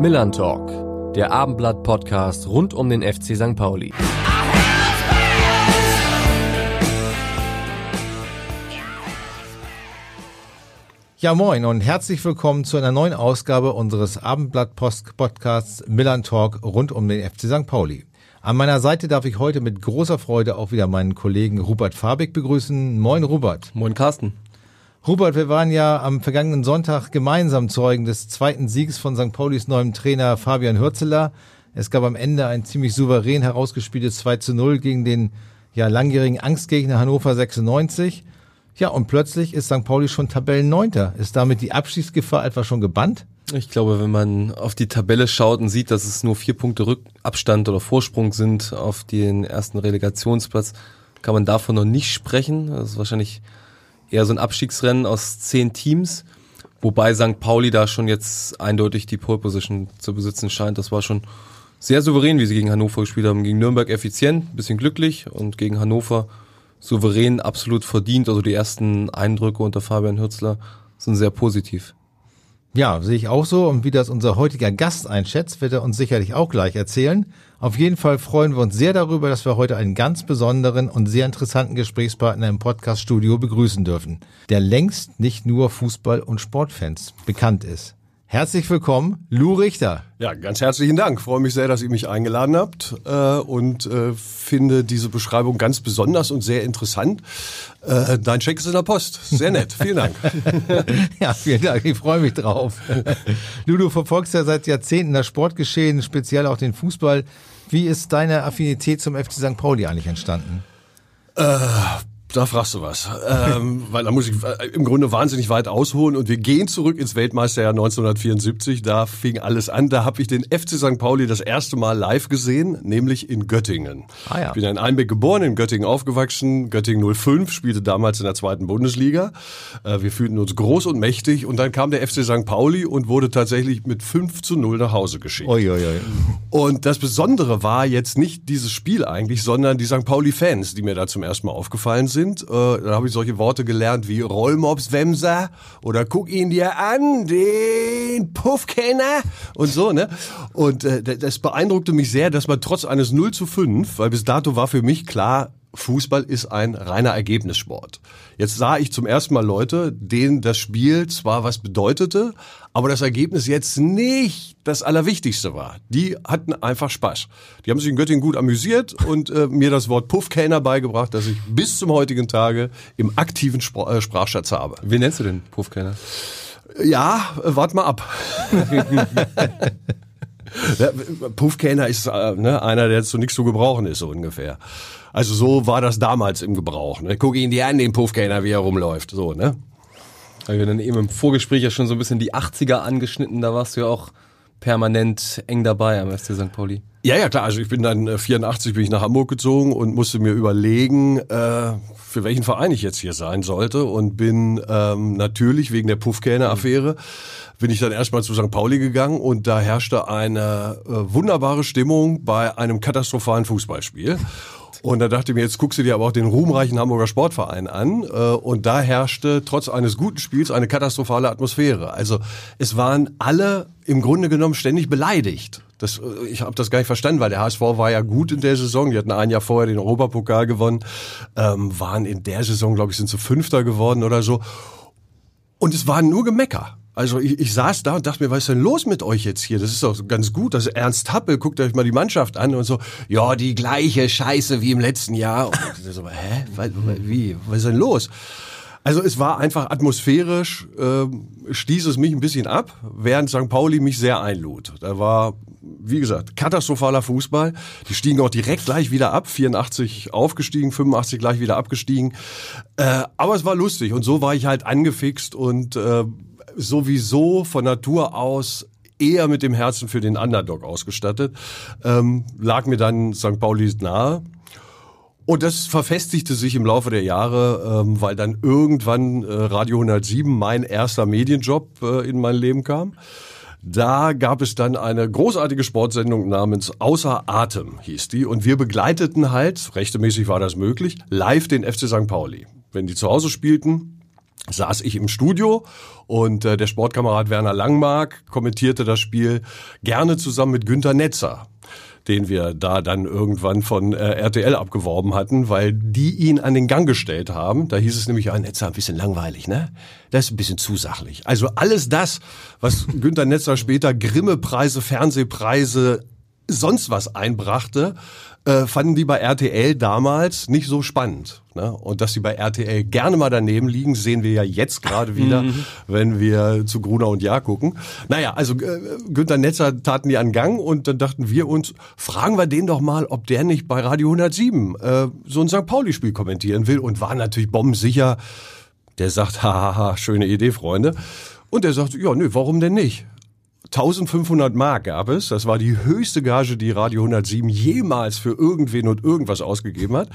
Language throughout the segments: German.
Millern Talk, der Abendblatt-Podcast rund um den FC St. Pauli. Ja, moin und herzlich willkommen zu einer neuen Ausgabe unseres Abendblatt-Podcasts Millern Talk rund um den FC St. Pauli. An meiner Seite darf ich heute mit großer Freude auch wieder meinen Kollegen Rupert Fabig begrüßen. Moin, Rupert. Moin, Carsten. Hubert, wir waren ja am vergangenen Sonntag gemeinsam Zeugen des zweiten Sieges von St. Paulis neuem Trainer Fabian Hürzeler. Es gab am Ende ein ziemlich souverän herausgespieltes 2 zu 0 gegen den ja, langjährigen Angstgegner Hannover 96. Ja, und plötzlich ist St. Pauli schon Tabellenneunter. Ist damit die Abschiedsgefahr etwa schon gebannt? Ich glaube, wenn man auf die Tabelle schaut und sieht, dass es nur vier Punkte Rückabstand oder Vorsprung sind auf den ersten Relegationsplatz, kann man davon noch nicht sprechen. Das ist wahrscheinlich eher so ein Abstiegsrennen aus zehn Teams, wobei St. Pauli da schon jetzt eindeutig die Pole Position zu besitzen scheint. Das war schon sehr souverän, wie sie gegen Hannover gespielt haben. Gegen Nürnberg effizient, bisschen glücklich und gegen Hannover souverän, absolut verdient. Also die ersten Eindrücke unter Fabian Hürzler sind sehr positiv. Ja, sehe ich auch so. Und wie das unser heutiger Gast einschätzt, wird er uns sicherlich auch gleich erzählen. Auf jeden Fall freuen wir uns sehr darüber, dass wir heute einen ganz besonderen und sehr interessanten Gesprächspartner im Podcaststudio begrüßen dürfen, der längst nicht nur Fußball- und Sportfans bekannt ist. Herzlich willkommen, Lou Richter. Ja, ganz herzlichen Dank. Freue mich sehr, dass ihr mich eingeladen habt äh, und äh, finde diese Beschreibung ganz besonders und sehr interessant. Äh, dein Check ist in der Post. Sehr nett. vielen Dank. ja, vielen Dank. Ich freue mich drauf. Lou, du verfolgst ja seit Jahrzehnten das Sportgeschehen, speziell auch den Fußball. Wie ist deine Affinität zum FC St. Pauli eigentlich entstanden? Da fragst du was. Ähm, weil da muss ich äh, im Grunde wahnsinnig weit ausholen und wir gehen zurück ins Weltmeisterjahr 1974. Da fing alles an. Da habe ich den FC St. Pauli das erste Mal live gesehen, nämlich in Göttingen. Ah, ja. Ich bin in Einbeck geboren, in Göttingen aufgewachsen. Göttingen 05 spielte damals in der zweiten Bundesliga. Äh, wir fühlten uns groß und mächtig und dann kam der FC St. Pauli und wurde tatsächlich mit 5 zu 0 nach Hause geschickt. Oi, oi, oi. Und das Besondere war jetzt nicht dieses Spiel eigentlich, sondern die St. Pauli-Fans, die mir da zum ersten Mal aufgefallen sind sind. Äh, da habe ich solche Worte gelernt wie Rollmops-Wemser oder guck ihn dir an, den Puffkenner und so. ne. Und äh, das beeindruckte mich sehr, dass man trotz eines 0 zu 5, weil bis dato war für mich klar, Fußball ist ein reiner Ergebnissport. Jetzt sah ich zum ersten Mal Leute, denen das Spiel zwar was bedeutete, aber das Ergebnis jetzt nicht das Allerwichtigste war. Die hatten einfach Spaß. Die haben sich in Göttingen gut amüsiert und äh, mir das Wort Puffkellner beigebracht, das ich bis zum heutigen Tage im aktiven Spr äh, Sprachschatz habe. Wie nennst du den Puffkellner? Ja, äh, wart mal ab. Puffkellner ist äh, ne, einer, der zu nichts zu gebrauchen ist, so ungefähr. Also so war das damals im Gebrauch. Ne? Guck ihn dir an, den Puffkellner, wie er rumläuft. So, ne? Weil wir dann eben im Vorgespräch ja schon so ein bisschen die 80er angeschnitten, da warst du ja auch permanent eng dabei am FC St. Pauli. Ja, ja, klar. Also ich bin dann 84 äh, bin ich nach Hamburg gezogen und musste mir überlegen, äh, für welchen Verein ich jetzt hier sein sollte und bin ähm, natürlich wegen der Puffkellner-Affäre bin ich dann erstmal zu St. Pauli gegangen und da herrschte eine äh, wunderbare Stimmung bei einem katastrophalen Fußballspiel. Und da dachte ich mir, jetzt guckst du dir aber auch den ruhmreichen Hamburger Sportverein an. Äh, und da herrschte trotz eines guten Spiels eine katastrophale Atmosphäre. Also es waren alle im Grunde genommen ständig beleidigt. Das, äh, ich habe das gar nicht verstanden, weil der HSV war ja gut in der Saison. Die hatten ein Jahr vorher den Europapokal gewonnen, ähm, waren in der Saison, glaube ich, sind zu Fünfter geworden oder so. Und es waren nur Gemecker. Also ich, ich saß da und dachte mir, was ist denn los mit euch jetzt hier? Das ist doch ganz gut. Das Ernst Happel, guckt euch mal die Mannschaft an und so, ja, die gleiche Scheiße wie im letzten Jahr. Und so, hä? Wie? Was ist denn los? Also es war einfach atmosphärisch, äh, stieß es mich ein bisschen ab, während St. Pauli mich sehr einlud. Da war, wie gesagt, katastrophaler Fußball. Die stiegen auch direkt gleich wieder ab, 84 aufgestiegen, 85 gleich wieder abgestiegen. Äh, aber es war lustig und so war ich halt angefixt und äh, sowieso von Natur aus eher mit dem Herzen für den Underdog ausgestattet, ähm, lag mir dann St. Pauli nahe. Und das verfestigte sich im Laufe der Jahre, ähm, weil dann irgendwann äh, Radio 107 mein erster Medienjob äh, in mein Leben kam. Da gab es dann eine großartige Sportsendung namens Außer Atem, hieß die. Und wir begleiteten halt, rechtemäßig war das möglich, live den FC St. Pauli. Wenn die zu Hause spielten, saß ich im Studio und äh, der Sportkamerad Werner Langmark kommentierte das Spiel gerne zusammen mit Günter Netzer den wir da dann irgendwann von äh, RTL abgeworben hatten, weil die ihn an den Gang gestellt haben. Da hieß es nämlich, ja, Netzer ein bisschen langweilig, ne? Das ist ein bisschen zu sachlich. Also alles das, was Günter Netzer später Grimme-Preise, Fernsehpreise, sonst was einbrachte, äh, fanden die bei RTL damals nicht so spannend. Ne? Und dass sie bei RTL gerne mal daneben liegen, sehen wir ja jetzt gerade wieder, mhm. wenn wir zu Gruner und Jahr gucken. Naja, also äh, Günter Netzer taten die an Gang und dann dachten wir uns, fragen wir den doch mal, ob der nicht bei Radio 107 äh, so ein St. Pauli-Spiel kommentieren will und war natürlich bombensicher. Der sagt, hahaha, schöne Idee, Freunde. Und der sagt, ja, nö, warum denn nicht? 1500 Mark gab es. Das war die höchste Gage, die Radio 107 jemals für irgendwen und irgendwas ausgegeben hat.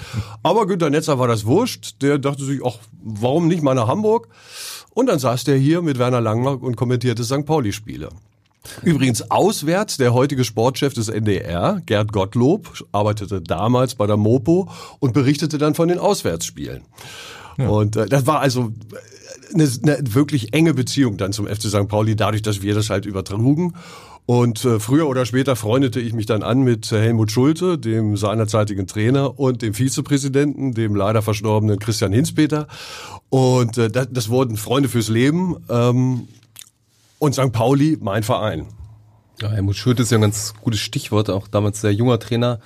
Aber Günter Netzer war das wurscht. Der dachte sich, ach, warum nicht mal nach Hamburg? Und dann saß der hier mit Werner Langmark und kommentierte St. Pauli-Spiele. Übrigens auswärts der heutige Sportchef des NDR, Gerd Gottlob, arbeitete damals bei der Mopo und berichtete dann von den Auswärtsspielen. Ja. Und äh, das war also eine, eine wirklich enge Beziehung dann zum FC St. Pauli, dadurch, dass wir das halt übertrugen. Und äh, früher oder später freundete ich mich dann an mit Helmut Schulte, dem seinerzeitigen Trainer, und dem Vizepräsidenten, dem leider verstorbenen Christian Hinspeter. Und äh, das, das wurden Freunde fürs Leben. Ähm, und St. Pauli, mein Verein. Ja, Helmut Schulte ist ja ein ganz gutes Stichwort, auch damals sehr junger Trainer.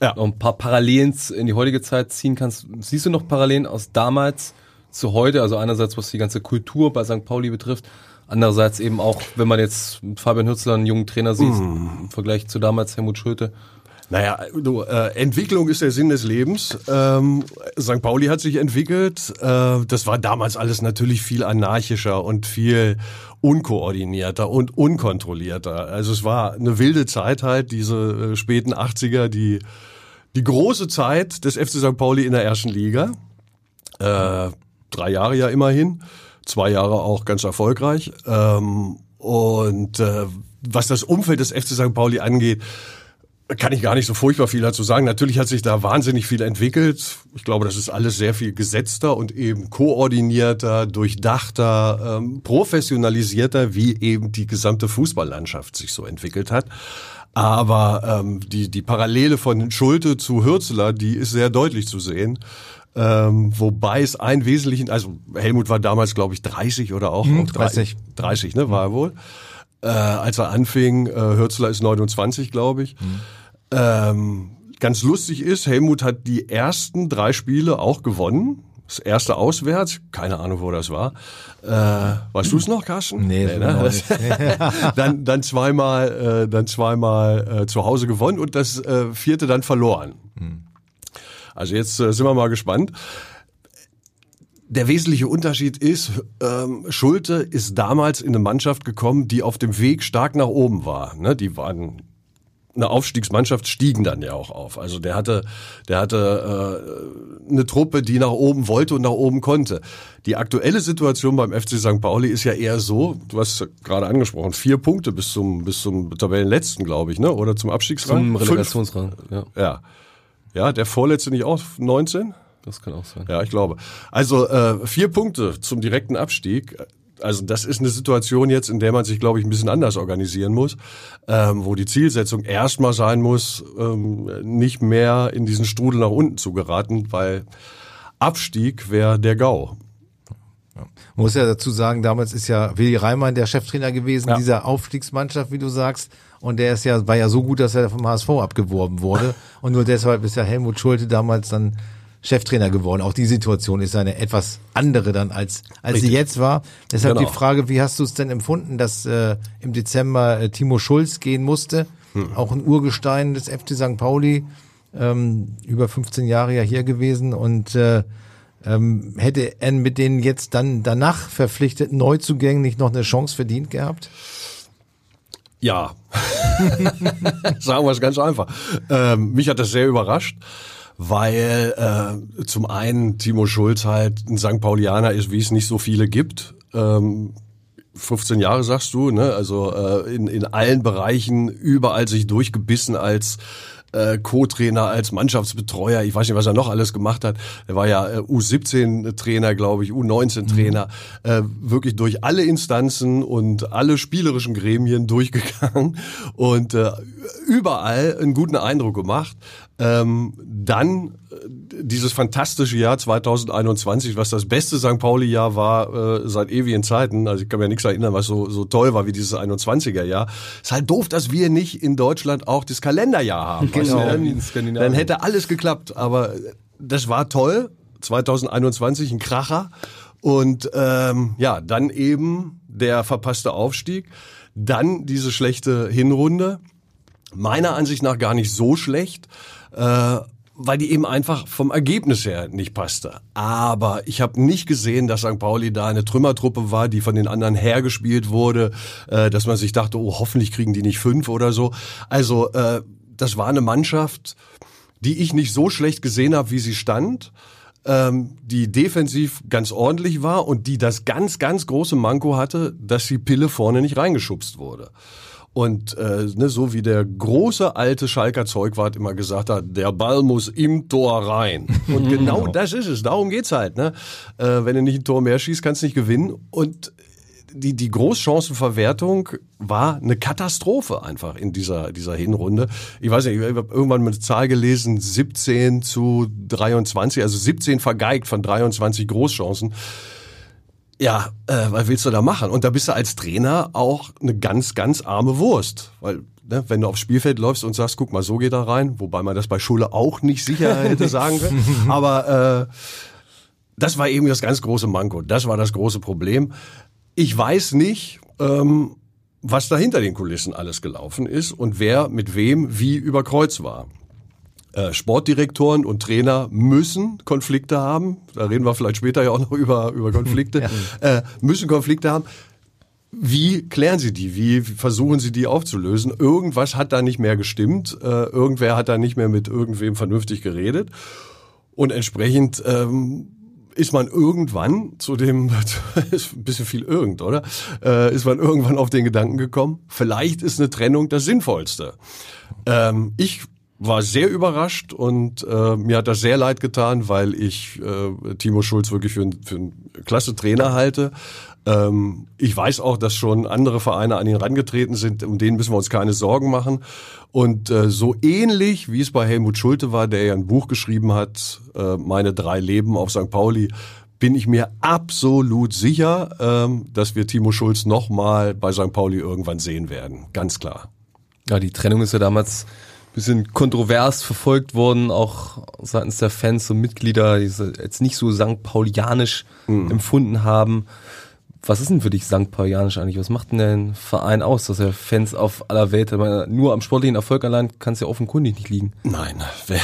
Ja. Noch ein paar Parallelen in die heutige Zeit ziehen kannst. Siehst du noch Parallelen aus damals? Zu heute. Also einerseits, was die ganze Kultur bei St. Pauli betrifft, andererseits eben auch, wenn man jetzt Fabian Hürzler, einen jungen Trainer sieht, mm. im Vergleich zu damals Helmut Schulte. Naja, du, äh, Entwicklung ist der Sinn des Lebens. Ähm, St. Pauli hat sich entwickelt. Äh, das war damals alles natürlich viel anarchischer und viel unkoordinierter und unkontrollierter. Also es war eine wilde Zeit halt, diese äh, späten 80er, die, die große Zeit des FC St. Pauli in der ersten Liga. Äh, drei Jahre ja immerhin, zwei Jahre auch ganz erfolgreich. Ähm, und äh, was das Umfeld des FC St. Pauli angeht, kann ich gar nicht so furchtbar viel dazu sagen. Natürlich hat sich da wahnsinnig viel entwickelt. Ich glaube, das ist alles sehr viel gesetzter und eben koordinierter, durchdachter, ähm, professionalisierter, wie eben die gesamte Fußballlandschaft sich so entwickelt hat. Aber ähm, die, die Parallele von Schulte zu Hürzeler, die ist sehr deutlich zu sehen. Ähm, wobei es einen wesentlichen, also Helmut war damals, glaube ich, 30 oder auch, hm, 30. 30, ne, war er wohl. Äh, als er anfing, äh, Hürzler ist 29, glaube ich. Hm. Ähm, ganz lustig ist, Helmut hat die ersten drei Spiele auch gewonnen. Das erste auswärts, keine Ahnung, wo das war. Äh, weißt du es noch, Carsten? Nee, nee ne? dann, dann zweimal, äh, dann zweimal äh, zu Hause gewonnen und das äh, vierte dann verloren. Hm. Also jetzt äh, sind wir mal gespannt. Der wesentliche Unterschied ist, ähm, Schulte ist damals in eine Mannschaft gekommen, die auf dem Weg stark nach oben war. Ne? Die waren eine Aufstiegsmannschaft stiegen dann ja auch auf. Also der hatte, der hatte äh, eine Truppe, die nach oben wollte und nach oben konnte. Die aktuelle Situation beim FC St. Pauli ist ja eher so, du hast gerade angesprochen, vier Punkte bis zum bis zum Tabellenletzten, glaube ich, ne? Oder zum Abstiegsrang. Zum Relegationsrang. Ja. ja. Ja, der vorletzte nicht auch 19? Das kann auch sein. Ja, ich glaube. Also äh, vier Punkte zum direkten Abstieg. Also das ist eine Situation jetzt, in der man sich, glaube ich, ein bisschen anders organisieren muss, ähm, wo die Zielsetzung erstmal sein muss, ähm, nicht mehr in diesen Strudel nach unten zu geraten, weil Abstieg wäre der GAU. Man muss ja dazu sagen, damals ist ja Willi Reimann der Cheftrainer gewesen, ja. dieser Aufstiegsmannschaft, wie du sagst. Und der ist ja, war ja so gut, dass er vom HSV abgeworben wurde. Und nur deshalb ist ja Helmut Schulte damals dann Cheftrainer geworden. Auch die Situation ist eine etwas andere dann als als sie jetzt war. Deshalb genau. die Frage, wie hast du es denn empfunden, dass äh, im Dezember äh, Timo Schulz gehen musste, hm. auch ein Urgestein des FC St. Pauli, ähm, über 15 Jahre ja hier gewesen und äh, ähm, hätte er mit den jetzt dann danach verpflichteten Neuzugängen nicht noch eine Chance verdient gehabt? Ja, sagen wir es ganz einfach. Ähm, mich hat das sehr überrascht, weil äh, zum einen Timo Schulz halt ein St. Paulianer ist, wie es nicht so viele gibt. Ähm, 15 Jahre sagst du, ne? Also äh, in, in allen Bereichen überall sich durchgebissen als äh, Co-Trainer, als Mannschaftsbetreuer. Ich weiß nicht, was er noch alles gemacht hat. Er war ja äh, U17-Trainer, glaube ich, U19-Trainer. Mhm. Äh, wirklich durch alle Instanzen und alle spielerischen Gremien durchgegangen und äh, überall einen guten Eindruck gemacht. Ähm, dann äh, dieses fantastische Jahr 2021, was das beste St. Pauli-Jahr war äh, seit ewigen Zeiten. Also ich kann mir nichts erinnern, was so, so toll war wie dieses 21er-Jahr. Ist halt doof, dass wir nicht in Deutschland auch das Kalenderjahr haben. Genau, dann, dann hätte alles geklappt. Aber das war toll. 2021 ein Kracher. Und ähm, ja, dann eben der verpasste Aufstieg. Dann diese schlechte Hinrunde. Meiner Ansicht nach gar nicht so schlecht äh, weil die eben einfach vom Ergebnis her nicht passte. Aber ich habe nicht gesehen, dass St. Pauli da eine Trümmertruppe war, die von den anderen hergespielt wurde, äh, dass man sich dachte, oh, hoffentlich kriegen die nicht fünf oder so. Also äh, das war eine Mannschaft, die ich nicht so schlecht gesehen habe, wie sie stand ähm, die defensiv ganz ordentlich war und die das ganz, ganz große Manko hatte, dass die Pille vorne nicht reingeschubst wurde. Und äh, ne, so wie der große alte Schalker Zeugwart immer gesagt hat, der Ball muss im Tor rein. Und genau, genau das ist es. Darum geht's halt. Ne? Äh, wenn du nicht ein Tor mehr schießt, kannst du nicht gewinnen. Und die, die Großchancenverwertung war eine Katastrophe einfach in dieser, dieser Hinrunde. Ich weiß nicht, ich habe irgendwann eine Zahl gelesen, 17 zu 23, also 17 vergeigt von 23 Großchancen. Ja, äh, was willst du da machen? Und da bist du als Trainer auch eine ganz, ganz arme Wurst. Weil, ne, wenn du aufs Spielfeld läufst und sagst, guck mal, so geht er rein, wobei man das bei Schule auch nicht sicher hätte sagen können. Aber äh, das war eben das ganz große Manko. Das war das große Problem. Ich weiß nicht, ähm, was da hinter den Kulissen alles gelaufen ist und wer mit wem wie über Kreuz war. Äh, Sportdirektoren und Trainer müssen Konflikte haben. Da reden wir vielleicht später ja auch noch über, über Konflikte. Ja. Äh, müssen Konflikte haben. Wie klären Sie die? Wie versuchen Sie die aufzulösen? Irgendwas hat da nicht mehr gestimmt. Äh, irgendwer hat da nicht mehr mit irgendwem vernünftig geredet. Und entsprechend ähm, ist man irgendwann zu dem, ist ein bisschen viel irgend, oder? Äh, ist man irgendwann auf den Gedanken gekommen, vielleicht ist eine Trennung das Sinnvollste. Ähm, ich war sehr überrascht und äh, mir hat das sehr leid getan, weil ich äh, Timo Schulz wirklich für, ein, für einen klasse Trainer halte. Ähm, ich weiß auch, dass schon andere Vereine an ihn rangetreten sind, um denen müssen wir uns keine Sorgen machen. Und äh, so ähnlich wie es bei Helmut Schulte war, der ja ein Buch geschrieben hat, äh, Meine drei Leben auf St. Pauli, bin ich mir absolut sicher, ähm, dass wir Timo Schulz nochmal bei St. Pauli irgendwann sehen werden. Ganz klar. Ja, die Trennung ist ja damals bisschen kontrovers verfolgt worden, auch seitens der Fans und Mitglieder, die es jetzt nicht so St. Paulianisch mhm. empfunden haben. Was ist denn für dich St. Paulianisch eigentlich? Was macht denn der Verein aus, dass er Fans auf aller Welt, meine, nur am sportlichen Erfolg allein kann es ja offenkundig nicht liegen. Nein,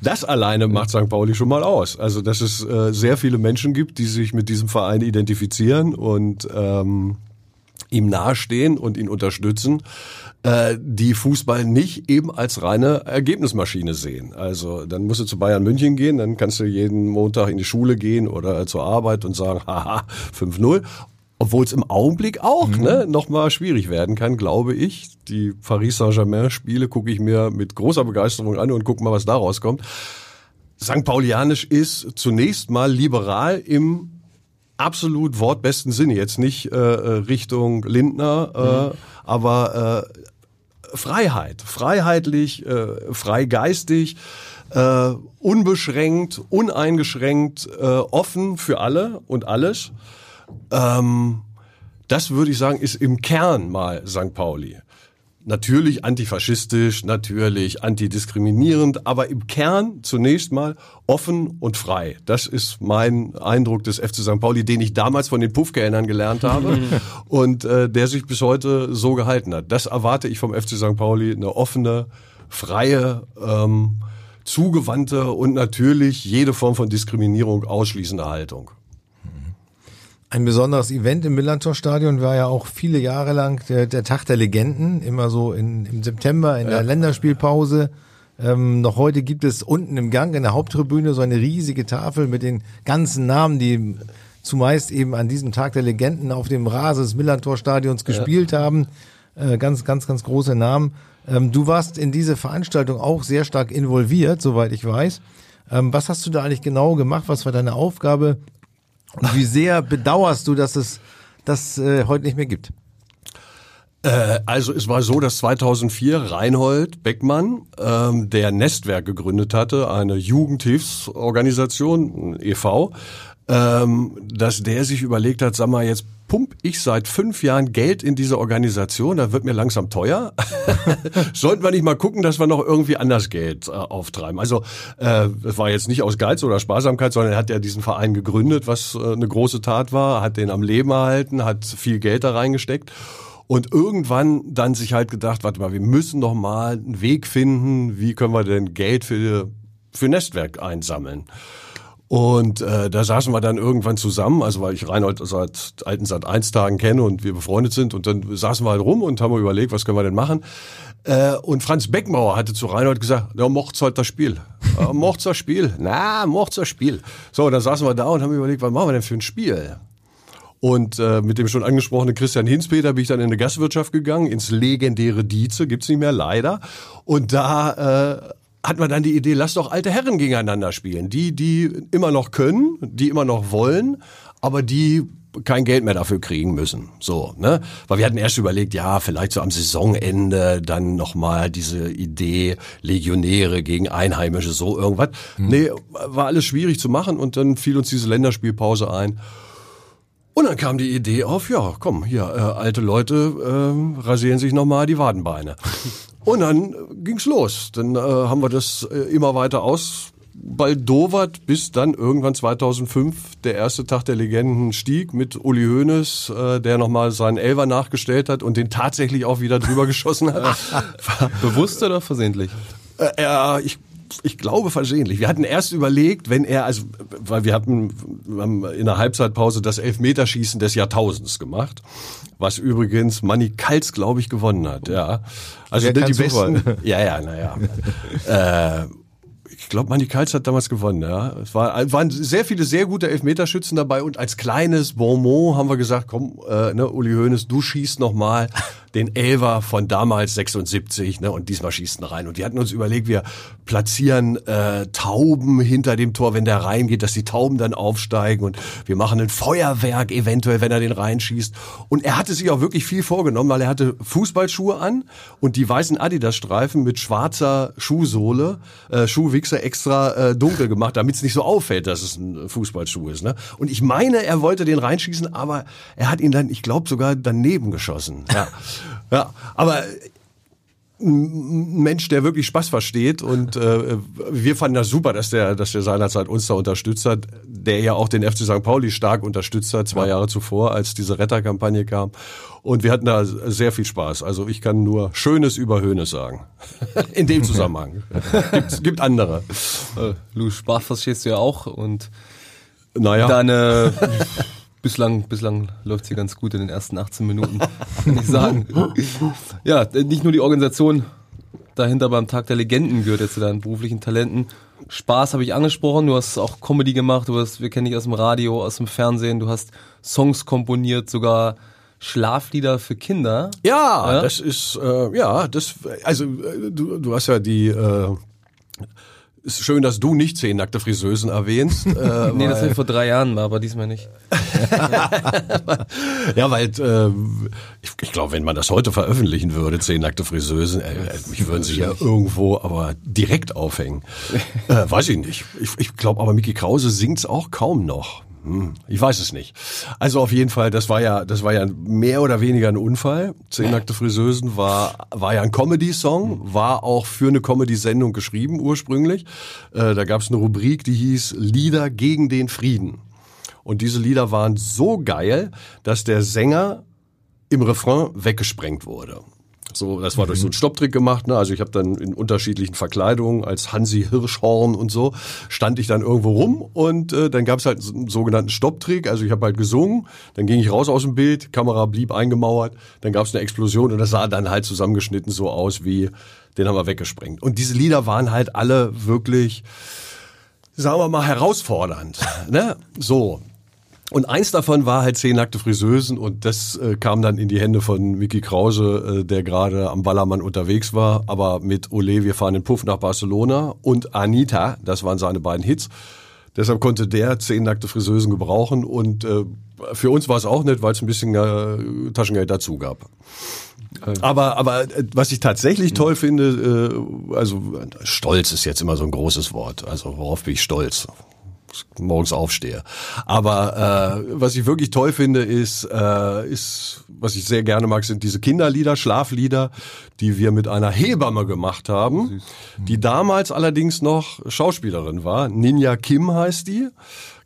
das alleine macht St. Pauli schon mal aus. Also, dass es äh, sehr viele Menschen gibt, die sich mit diesem Verein identifizieren und ähm, ihm nahestehen und ihn unterstützen äh, die Fußball nicht eben als reine Ergebnismaschine sehen. Also dann musst du zu Bayern München gehen, dann kannst du jeden Montag in die Schule gehen oder zur Arbeit und sagen, haha, 5-0. Obwohl es im Augenblick auch mhm. ne, nochmal schwierig werden kann, glaube ich. Die Paris Saint-Germain-Spiele gucke ich mir mit großer Begeisterung an und gucke mal, was daraus kommt. St. Paulianisch ist zunächst mal liberal im absolut wortbesten Sinne. Jetzt nicht äh, Richtung Lindner, äh, mhm. aber äh, Freiheit, freiheitlich, äh, freigeistig, äh, unbeschränkt, uneingeschränkt, äh, offen für alle und alles. Ähm, das würde ich sagen, ist im Kern mal St. Pauli natürlich antifaschistisch, natürlich antidiskriminierend, aber im Kern zunächst mal offen und frei. Das ist mein Eindruck des FC St. Pauli, den ich damals von den Puffkellnern gelernt habe und äh, der sich bis heute so gehalten hat. Das erwarte ich vom FC St. Pauli, eine offene, freie, ähm, zugewandte und natürlich jede Form von Diskriminierung ausschließende Haltung. Ein besonderes Event im Millantor-Stadion war ja auch viele Jahre lang der, der Tag der Legenden, immer so in, im September in der Länderspielpause. Ähm, noch heute gibt es unten im Gang in der Haupttribüne so eine riesige Tafel mit den ganzen Namen, die zumeist eben an diesem Tag der Legenden auf dem Rasen des Millantor-Stadions gespielt ja. haben. Äh, ganz, ganz, ganz große Namen. Ähm, du warst in diese Veranstaltung auch sehr stark involviert, soweit ich weiß. Ähm, was hast du da eigentlich genau gemacht? Was war deine Aufgabe? Und wie sehr bedauerst du, dass es das äh, heute nicht mehr gibt? Äh, also es war so, dass 2004 Reinhold Beckmann, ähm, der Nestwerk gegründet hatte, eine Jugendhilfsorganisation, e.V., ähm, dass der sich überlegt hat, sag mal, jetzt pump ich seit fünf Jahren Geld in diese Organisation, da wird mir langsam teuer. Sollten wir nicht mal gucken, dass wir noch irgendwie anders Geld äh, auftreiben. Also äh, das war jetzt nicht aus Geiz oder Sparsamkeit, sondern er hat ja diesen Verein gegründet, was äh, eine große Tat war, hat den am Leben erhalten, hat viel Geld da reingesteckt. Und irgendwann dann sich halt gedacht, warte mal, wir müssen doch mal einen Weg finden, wie können wir denn Geld für, für Nestwerk einsammeln. Und äh, da saßen wir dann irgendwann zusammen, also weil ich Reinhold seit alten seit eins Tagen kenne und wir befreundet sind und dann saßen wir halt rum und haben überlegt, was können wir denn machen. Äh, und Franz Beckmauer hatte zu Reinhold gesagt, ja, mocht's halt das Spiel. Ja, mocht's das Spiel. Na, mocht's das Spiel. So, dann saßen wir da und haben überlegt, was machen wir denn für ein Spiel? Und äh, mit dem schon angesprochenen Christian Hinspeter bin ich dann in eine Gastwirtschaft gegangen, ins legendäre Dieze, gibt's nicht mehr, leider. Und da äh, hat man dann die Idee, lass doch alte Herren gegeneinander spielen. Die, die immer noch können, die immer noch wollen, aber die kein Geld mehr dafür kriegen müssen. So, ne? Weil wir hatten erst überlegt, ja, vielleicht so am Saisonende dann nochmal diese Idee, Legionäre gegen Einheimische, so irgendwas. Mhm. Nee, war alles schwierig zu machen und dann fiel uns diese Länderspielpause ein. Und dann kam die Idee auf, ja, komm, hier, äh, alte Leute äh, rasieren sich nochmal die Wadenbeine. Und dann ging's los. Dann äh, haben wir das äh, immer weiter ausbaldowert, bis dann irgendwann 2005 der erste Tag der Legenden stieg mit Uli Hoeneß, äh, der nochmal seinen Elver nachgestellt hat und den tatsächlich auch wieder drüber geschossen hat. Bewusst oder versehentlich? Äh, ich ich glaube versehentlich. Wir hatten erst überlegt, wenn er, also, weil wir hatten, wir haben in der Halbzeitpause das Elfmeterschießen des Jahrtausends gemacht, was übrigens Manny Kals, glaube ich, gewonnen hat, ja. Also die besten, ja, ja, naja. äh, ich glaube, Manny Kals hat damals gewonnen, ja. Es war, waren sehr viele sehr gute Elfmeterschützen dabei und als kleines Bonmot haben wir gesagt, komm, äh, ne, Uli Hoeneß, du schießt noch mal den Elver von damals 76, ne, und diesmal schießt ihn rein. Und die hatten uns überlegt, wir platzieren äh, Tauben hinter dem Tor, wenn der reingeht, dass die Tauben dann aufsteigen und wir machen ein Feuerwerk eventuell, wenn er den reinschießt. Und er hatte sich auch wirklich viel vorgenommen, weil er hatte Fußballschuhe an und die weißen Adidas-Streifen mit schwarzer Schuhsohle, äh, Schuhwichser extra äh, dunkel gemacht, damit es nicht so auffällt, dass es ein Fußballschuh ist. Ne? Und ich meine, er wollte den reinschießen, aber er hat ihn dann, ich glaube, sogar daneben geschossen. Ja. Ja, aber ein Mensch, der wirklich Spaß versteht und äh, wir fanden das super, dass der, dass der seinerzeit uns da unterstützt hat, der ja auch den FC St. Pauli stark unterstützt hat, zwei ja. Jahre zuvor, als diese Retterkampagne kam. Und wir hatten da sehr viel Spaß. Also ich kann nur Schönes über Höhnes sagen. In dem Zusammenhang. gibt, gibt andere. Äh, Lu, Spaß verstehst du ja auch und naja. deine Bislang, bislang läuft sie ganz gut in den ersten 18 Minuten, kann ich sagen. Ja, nicht nur die Organisation dahinter beim Tag der Legenden gehört jetzt zu deinen beruflichen Talenten. Spaß habe ich angesprochen, du hast auch Comedy gemacht, du hast, wir kennen dich aus dem Radio, aus dem Fernsehen, du hast Songs komponiert, sogar Schlaflieder für Kinder. Ja, ja? das ist, äh, ja, das, also äh, du, du hast ja die, äh, ist schön, dass du nicht zehn nackte Friseusen erwähnst. Äh, nee, das ich vor drei Jahren mal, aber diesmal nicht. ja, weil äh, ich, ich glaube, wenn man das heute veröffentlichen würde, zehn nackte Friseusen, äh, mich würden sie ja irgendwo aber direkt aufhängen. Äh, weiß ich nicht. Ich, ich glaube aber, Mickey Krause singt's auch kaum noch. Hm, ich weiß es nicht. Also auf jeden Fall, das war ja, das war ja mehr oder weniger ein Unfall. Zehn nackte Friseusen war, war ja ein Comedy-Song, war auch für eine Comedy-Sendung geschrieben ursprünglich. Äh, da gab es eine Rubrik, die hieß Lieder gegen den Frieden. Und diese Lieder waren so geil, dass der Sänger im Refrain weggesprengt wurde. So, das war durch so einen Stopptrick gemacht. Ne? Also ich habe dann in unterschiedlichen Verkleidungen als Hansi Hirschhorn und so stand ich dann irgendwo rum und äh, dann gab es halt einen sogenannten Stopptrick. Also ich habe halt gesungen, dann ging ich raus aus dem Bild, Kamera blieb eingemauert, dann gab es eine Explosion und das sah dann halt zusammengeschnitten so aus wie den haben wir weggesprengt. Und diese Lieder waren halt alle wirklich, sagen wir mal, herausfordernd. ne? So. Und eins davon war halt zehn nackte Friseusen und das äh, kam dann in die Hände von Mickey Krause, äh, der gerade am Ballermann unterwegs war, aber mit Ole, wir fahren den Puff nach Barcelona und Anita, das waren seine beiden Hits. Deshalb konnte der zehn nackte Friseusen gebrauchen und äh, für uns war es auch nett, weil es ein bisschen äh, Taschengeld dazu gab. Aber, aber äh, was ich tatsächlich toll finde, äh, also stolz ist jetzt immer so ein großes Wort. Also worauf bin ich stolz? Morgens aufstehe. Aber äh, was ich wirklich toll finde, ist, äh, ist, was ich sehr gerne mag, sind diese Kinderlieder, Schlaflieder, die wir mit einer Hebamme gemacht haben, die damals allerdings noch Schauspielerin war. Ninja Kim heißt die.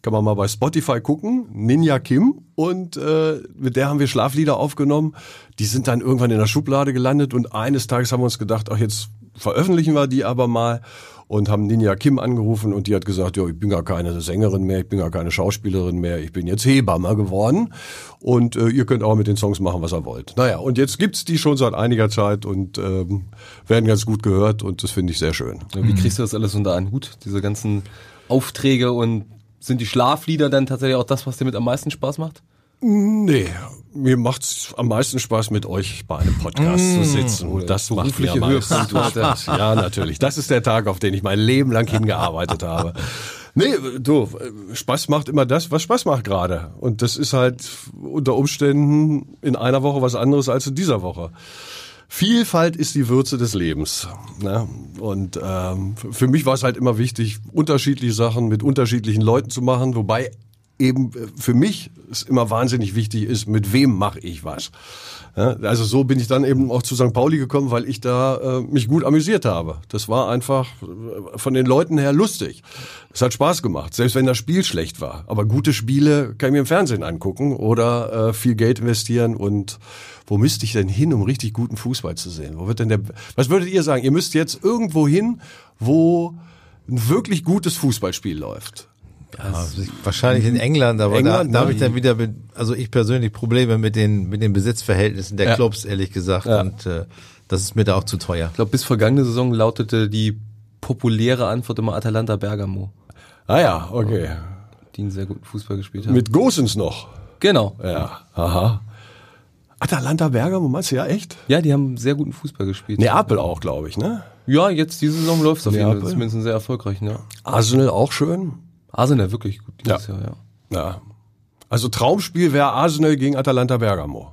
Kann man mal bei Spotify gucken. Ninja Kim. Und äh, mit der haben wir Schlaflieder aufgenommen. Die sind dann irgendwann in der Schublade gelandet und eines Tages haben wir uns gedacht, ach jetzt veröffentlichen wir die aber mal und haben Ninja Kim angerufen und die hat gesagt, ja, ich bin gar keine Sängerin mehr, ich bin gar keine Schauspielerin mehr, ich bin jetzt Hebamme geworden und äh, ihr könnt auch mit den Songs machen, was ihr wollt. Naja, und jetzt gibt's die schon seit einiger Zeit und ähm, werden ganz gut gehört und das finde ich sehr schön. Ja, wie kriegst du das alles unter einen Hut, diese ganzen Aufträge und sind die Schlaflieder dann tatsächlich auch das, was dir mit am meisten Spaß macht? Nee, mir macht's am meisten Spaß, mit euch bei einem Podcast mmh, zu sitzen. Und das macht mir am meisten Spaß. Ja, natürlich. Das ist der Tag, auf den ich mein Leben lang hingearbeitet habe. Nee, du, Spaß macht immer das, was Spaß macht gerade. Und das ist halt unter Umständen in einer Woche was anderes als in dieser Woche. Vielfalt ist die Würze des Lebens. Ne? Und ähm, für mich war es halt immer wichtig, unterschiedliche Sachen mit unterschiedlichen Leuten zu machen, wobei eben äh, für mich es immer wahnsinnig wichtig ist, mit wem mache ich was. Also so bin ich dann eben auch zu St. Pauli gekommen, weil ich da äh, mich gut amüsiert habe. Das war einfach äh, von den Leuten her lustig. Es hat Spaß gemacht, selbst wenn das Spiel schlecht war. Aber gute Spiele kann ich mir im Fernsehen angucken oder äh, viel Geld investieren und wo müsste ich denn hin, um richtig guten Fußball zu sehen? Wo wird denn der? Was würdet ihr sagen? Ihr müsst jetzt irgendwo hin, wo ein wirklich gutes Fußballspiel läuft. Ja, wahrscheinlich in England, aber England, da, da habe ich dann wieder, also ich persönlich Probleme mit den mit den Besitzverhältnissen der ja. Clubs, ehrlich gesagt. Ja. Und äh, das ist mir da auch zu teuer. Ich glaube, bis vergangene Saison lautete die populäre Antwort immer Atalanta Bergamo. Ah ja, okay. Die einen sehr guten Fußball gespielt haben. Mit Gosens noch. Genau. Ja, aha. Atalanta Bergamo, meinst du ja echt? Ja, die haben sehr guten Fußball gespielt. Neapel auch, glaube ich, ne? Ja, jetzt diese Saison läuft es auf jeden Fall. Zumindest sehr erfolgreich, ja. Arsenal auch schön. Arsenal wirklich gut dieses ja. Jahr, ja. Ja. Also Traumspiel wäre Arsenal gegen Atalanta Bergamo.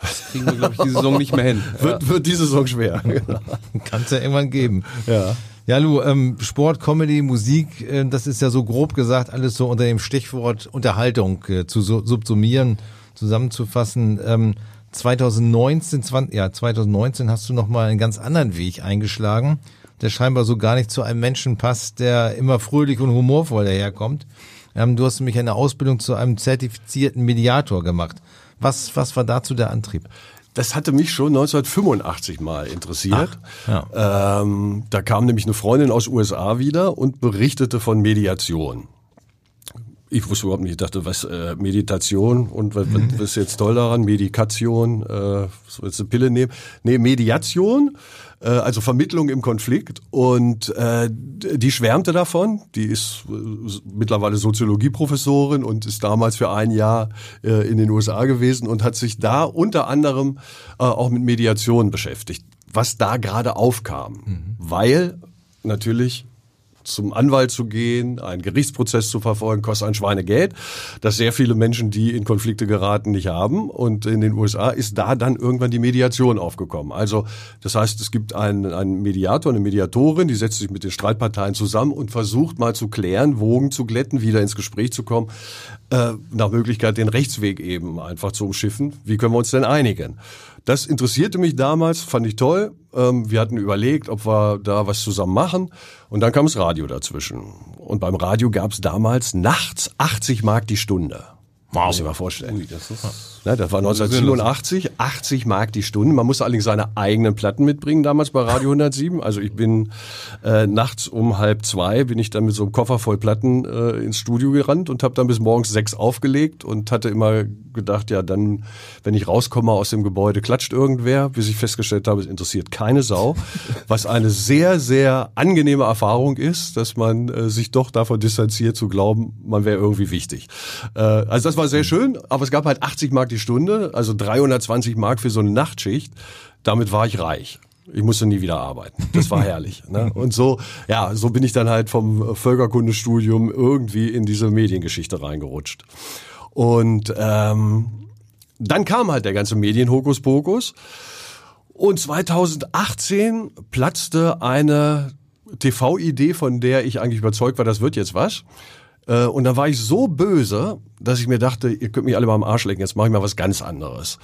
Das kriegen wir, glaube ich, die Saison nicht mehr hin. Wird, wird diese Saison schwer. Kann es ja irgendwann geben. Ja. Ja, Lu, ähm, Sport, Comedy, Musik, äh, das ist ja so grob gesagt alles so unter dem Stichwort Unterhaltung äh, zu so, subsumieren, zusammenzufassen. Ähm, 2019, 20, ja, 2019 hast du nochmal einen ganz anderen Weg eingeschlagen der scheinbar so gar nicht zu einem Menschen passt, der immer fröhlich und humorvoll daherkommt. Ähm, du hast nämlich eine Ausbildung zu einem zertifizierten Mediator gemacht. Was, was war dazu der Antrieb? Das hatte mich schon 1985 mal interessiert. Ach, ja. ähm, da kam nämlich eine Freundin aus USA wieder und berichtete von Mediation. Ich wusste überhaupt nicht, ich dachte, was äh, Meditation und was, was ist jetzt toll daran? Medikation, äh, so jetzt eine Pille nehmen. Nee, Mediation äh, also Vermittlung im Konflikt. Und äh, die schwärmte davon. Die ist äh, mittlerweile Soziologieprofessorin und ist damals für ein Jahr äh, in den USA gewesen und hat sich da unter anderem äh, auch mit Mediation beschäftigt, was da gerade aufkam. Mhm. Weil natürlich zum Anwalt zu gehen, einen Gerichtsprozess zu verfolgen, kostet ein Schweinegeld, das sehr viele Menschen, die in Konflikte geraten, nicht haben. Und in den USA ist da dann irgendwann die Mediation aufgekommen. Also das heißt, es gibt einen, einen Mediator, eine Mediatorin, die setzt sich mit den Streitparteien zusammen und versucht mal zu klären, Wogen zu glätten, wieder ins Gespräch zu kommen, äh, nach Möglichkeit den Rechtsweg eben einfach zu umschiffen. Wie können wir uns denn einigen? Das interessierte mich damals, fand ich toll. Ähm, wir hatten überlegt, ob wir da was zusammen machen. Und dann kam das Radio dazwischen. Und beim Radio gab es damals nachts 80 Mark die Stunde. Muss ich mal vorstellen. Ui, das ist Ne, das war 1987, 80 Mark die Stunde. Man musste allerdings seine eigenen Platten mitbringen damals bei Radio 107. Also ich bin äh, nachts um halb zwei, bin ich dann mit so einem Koffer voll Platten äh, ins Studio gerannt und habe dann bis morgens sechs aufgelegt und hatte immer gedacht, ja dann, wenn ich rauskomme aus dem Gebäude, klatscht irgendwer, bis ich festgestellt habe, es interessiert keine Sau. Was eine sehr, sehr angenehme Erfahrung ist, dass man äh, sich doch davon distanziert zu glauben, man wäre irgendwie wichtig. Äh, also das war sehr schön, aber es gab halt 80 Mark die Stunde, also 320 Mark für so eine Nachtschicht. Damit war ich reich. Ich musste nie wieder arbeiten. Das war herrlich. Ne? Und so, ja, so bin ich dann halt vom Völkerkundestudium irgendwie in diese Mediengeschichte reingerutscht. Und ähm, dann kam halt der ganze Medienhokuspokus. Und 2018 platzte eine TV-Idee, von der ich eigentlich überzeugt war, das wird jetzt was. Äh, und dann war ich so böse, dass ich mir dachte, ihr könnt mich alle mal am Arsch lecken, jetzt mache ich mal was ganz anderes.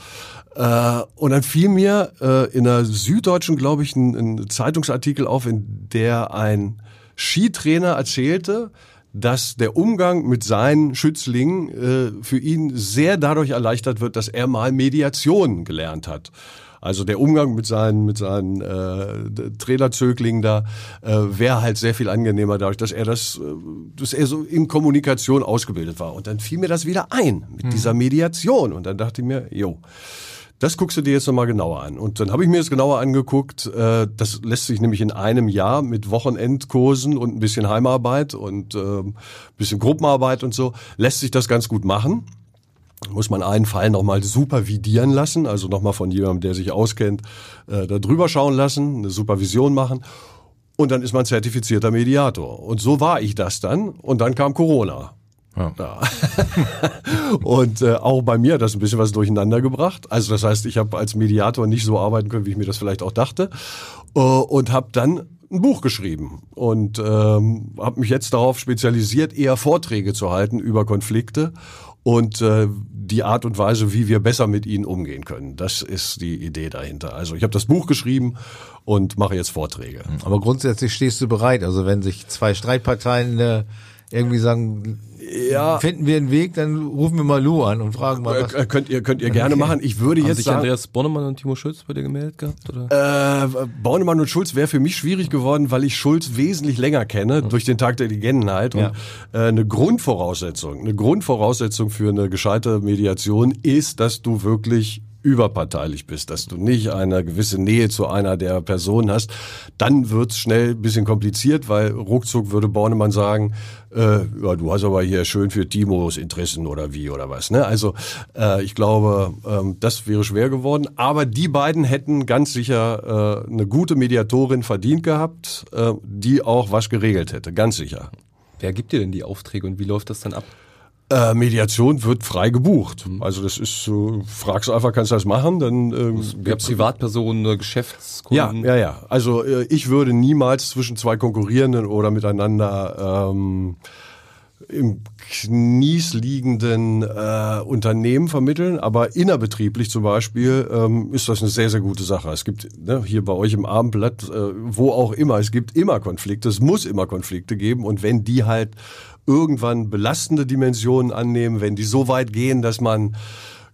Äh, und dann fiel mir äh, in der Süddeutschen, glaube ich, ein, Zeitungsartikel auf, in der ein Skitrainer erzählte, dass der Umgang mit seinen Schützlingen für ihn sehr dadurch erleichtert wird, dass er mal Mediation gelernt hat. Also der Umgang mit seinen, mit seinen äh, Trailerzöglingen da äh, wäre halt sehr viel angenehmer dadurch, dass er das, äh, dass er so in Kommunikation ausgebildet war. Und dann fiel mir das wieder ein mit mhm. dieser Mediation. Und dann dachte ich mir, jo. Das guckst du dir jetzt nochmal genauer an. Und dann habe ich mir das genauer angeguckt. Äh, das lässt sich nämlich in einem Jahr mit Wochenendkursen und ein bisschen Heimarbeit und ein bisschen Gruppenarbeit und so, lässt sich das ganz gut machen muss man einen Fall nochmal supervidieren lassen, also nochmal von jemandem, der sich auskennt, äh, da drüber schauen lassen, eine Supervision machen. Und dann ist man zertifizierter Mediator. Und so war ich das dann. Und dann kam Corona. Ja. ja. und äh, auch bei mir hat das ein bisschen was durcheinander gebracht. Also das heißt, ich habe als Mediator nicht so arbeiten können, wie ich mir das vielleicht auch dachte. Äh, und habe dann ein Buch geschrieben und ähm, habe mich jetzt darauf spezialisiert, eher Vorträge zu halten über Konflikte und äh, die Art und Weise, wie wir besser mit ihnen umgehen können. Das ist die Idee dahinter. Also ich habe das Buch geschrieben und mache jetzt Vorträge. Aber grundsätzlich stehst du bereit. Also wenn sich zwei Streitparteien äh, irgendwie sagen, ja. finden wir einen Weg, dann rufen wir mal Lou an und fragen mal. Was. Äh, könnt ihr könnt ihr gerne machen. Ich würde Haben jetzt sich sagen, Andreas Bornemann und Timo Schulz bei dir gemeldet gehabt oder? Äh, Bornemann und Schulz wäre für mich schwierig geworden, weil ich Schulz wesentlich länger kenne mhm. durch den Tag der Legendenheit ja. und äh, eine Grundvoraussetzung, eine Grundvoraussetzung für eine gescheite Mediation ist, dass du wirklich überparteilich bist, dass du nicht eine gewisse Nähe zu einer der Personen hast, dann wird's schnell ein bisschen kompliziert, weil ruckzuck würde Bornemann sagen, äh, ja, du hast aber hier schön für Timos Interessen oder wie oder was. Ne? Also äh, ich glaube, ähm, das wäre schwer geworden. Aber die beiden hätten ganz sicher äh, eine gute Mediatorin verdient gehabt, äh, die auch was geregelt hätte, ganz sicher. Wer gibt dir denn die Aufträge und wie läuft das dann ab? Äh, Mediation wird frei gebucht. Mhm. Also das ist so, fragst du einfach, kannst du das machen? Dann ähm, ja, Privatpersonen, Geschäftskunden. Ja, ja, ja. Also äh, ich würde niemals zwischen zwei konkurrierenden oder miteinander ähm, im Knies liegenden äh, Unternehmen vermitteln, aber innerbetrieblich zum Beispiel ähm, ist das eine sehr, sehr gute Sache. Es gibt ne, hier bei euch im Abendblatt, äh, wo auch immer, es gibt immer Konflikte, es muss immer Konflikte geben und wenn die halt irgendwann belastende Dimensionen annehmen, wenn die so weit gehen, dass man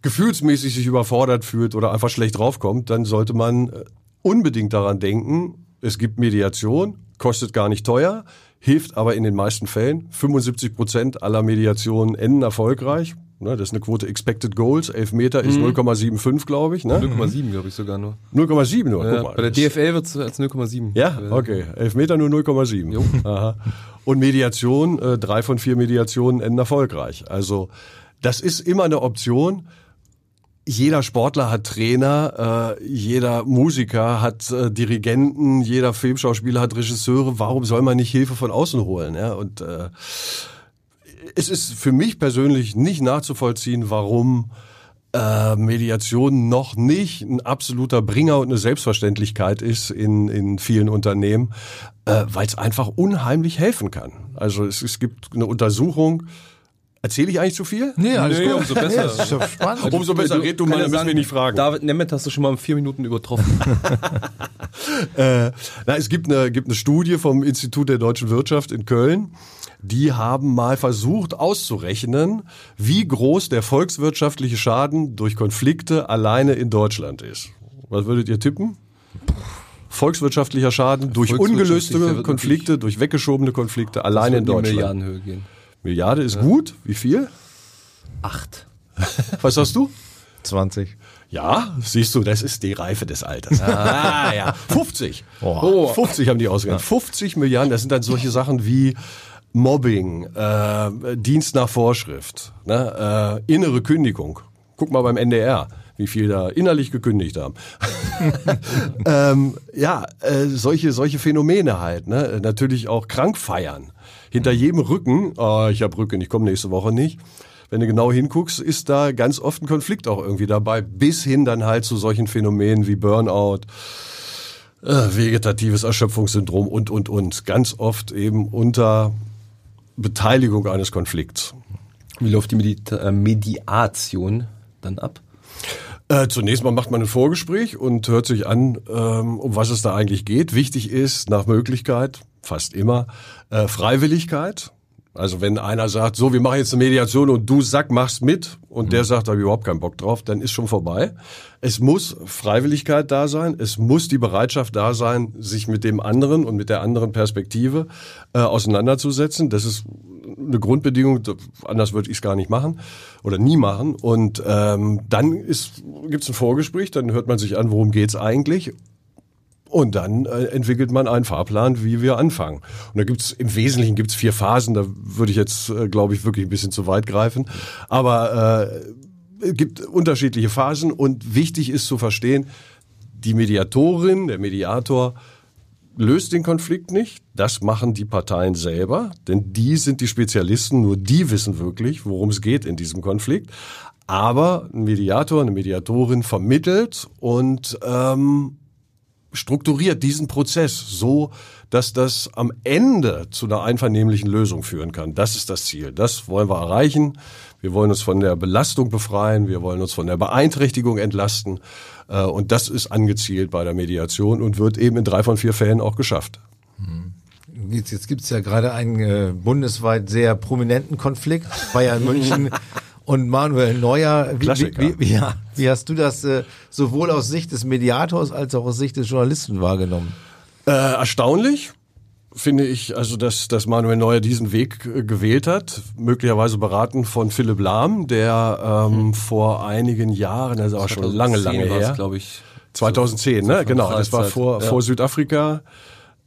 gefühlsmäßig sich überfordert fühlt oder einfach schlecht draufkommt, dann sollte man äh, unbedingt daran denken, es gibt Mediation, kostet gar nicht teuer, hilft aber in den meisten Fällen. 75 Prozent aller Mediationen enden erfolgreich. Ne, das ist eine Quote Expected Goals. Elfmeter ist mhm. 0,75, glaube ich. Ne? 0,7, glaube ich sogar nur. 0,7 nur, ja, guck mal. Bei der DFL wird es als 0,7. Ja, okay. Elfmeter nur 0,7. Aha. Und Mediation, äh, drei von vier Mediationen enden erfolgreich. Also das ist immer eine Option. Jeder Sportler hat Trainer, äh, jeder Musiker hat äh, Dirigenten, jeder Filmschauspieler hat Regisseure. Warum soll man nicht Hilfe von außen holen? Ja? Und äh, es ist für mich persönlich nicht nachzuvollziehen, warum äh, Mediation noch nicht ein absoluter Bringer und eine Selbstverständlichkeit ist in, in vielen Unternehmen, äh, weil es einfach unheimlich helfen kann. Also es, es gibt eine Untersuchung, Erzähle ich eigentlich zu viel? Nee, alles Nee, gut. umso besser. Ja, das ist doch spannend. Umso besser, red du mal, dann müssen wir nicht fragen. David Nemeth hast du schon mal in vier Minuten übertroffen. Äh, na, es gibt eine, gibt eine Studie vom Institut der deutschen Wirtschaft in Köln. Die haben mal versucht auszurechnen, wie groß der volkswirtschaftliche Schaden durch Konflikte alleine in Deutschland ist. Was würdet ihr tippen? Volkswirtschaftlicher Schaden durch Volkswirtschaftlich, der ungelöste Konflikte, durch weggeschobene Konflikte alleine in Deutschland. Milliardenhöhe gehen. Milliarde ist gut. Wie viel? Acht. Was hast du? 20. Ja, siehst du, das ist die Reife des Alters. Ah, ja. 50. Oh. 50 haben die ausgegangen. 50 Milliarden, das sind dann solche Sachen wie Mobbing, äh, Dienst nach Vorschrift, ne, äh, innere Kündigung. Guck mal beim NDR, wie viel da innerlich gekündigt haben. ähm, ja, äh, solche, solche Phänomene halt. Ne? Natürlich auch krank feiern. Hinter jedem Rücken, oh, ich habe Rücken, ich komme nächste Woche nicht. Wenn du genau hinguckst, ist da ganz oft ein Konflikt auch irgendwie dabei, bis hin dann halt zu solchen Phänomenen wie Burnout, äh, vegetatives Erschöpfungssyndrom und, und, und. Ganz oft eben unter Beteiligung eines Konflikts. Wie läuft die Medita äh, Mediation dann ab? Äh, zunächst mal macht man ein Vorgespräch und hört sich an, ähm, um was es da eigentlich geht. Wichtig ist nach Möglichkeit, fast immer, äh, Freiwilligkeit. Also wenn einer sagt, so, wir machen jetzt eine Mediation und du Sack machst mit und der sagt, da habe ich überhaupt keinen Bock drauf, dann ist schon vorbei. Es muss Freiwilligkeit da sein, es muss die Bereitschaft da sein, sich mit dem anderen und mit der anderen Perspektive äh, auseinanderzusetzen. Das ist eine Grundbedingung, anders würde ich es gar nicht machen oder nie machen. Und ähm, dann gibt es ein Vorgespräch, dann hört man sich an, worum geht's eigentlich und dann äh, entwickelt man einen Fahrplan, wie wir anfangen. Und da gibt's im Wesentlichen gibt's vier Phasen. Da würde ich jetzt, äh, glaube ich, wirklich ein bisschen zu weit greifen. Aber äh, gibt unterschiedliche Phasen und wichtig ist zu verstehen, die Mediatorin, der Mediator löst den Konflikt nicht. Das machen die Parteien selber, denn die sind die Spezialisten. Nur die wissen wirklich, worum es geht in diesem Konflikt. Aber ein Mediator, eine Mediatorin vermittelt und ähm, strukturiert diesen Prozess so, dass das am Ende zu einer einvernehmlichen Lösung führen kann. Das ist das Ziel. Das wollen wir erreichen. Wir wollen uns von der Belastung befreien. Wir wollen uns von der Beeinträchtigung entlasten. Äh, Und das ist angezielt bei der Mediation und wird eben in drei von vier Fällen auch geschafft. Jetzt, jetzt gibt es ja gerade einen äh, bundesweit sehr prominenten Konflikt, Bayern München und Manuel Neuer. Wie, wie, wie, wie, ja, wie hast du das äh, sowohl aus Sicht des Mediators als auch aus Sicht des Journalisten wahrgenommen? Äh, erstaunlich finde ich, also dass, dass Manuel Neuer diesen Weg äh, gewählt hat, möglicherweise beraten von Philipp Lahm, der ähm, vor einigen Jahren, also auch schon lange, lange her, glaube ich. 2010, so ne? Genau, das war vor, ja. vor Südafrika.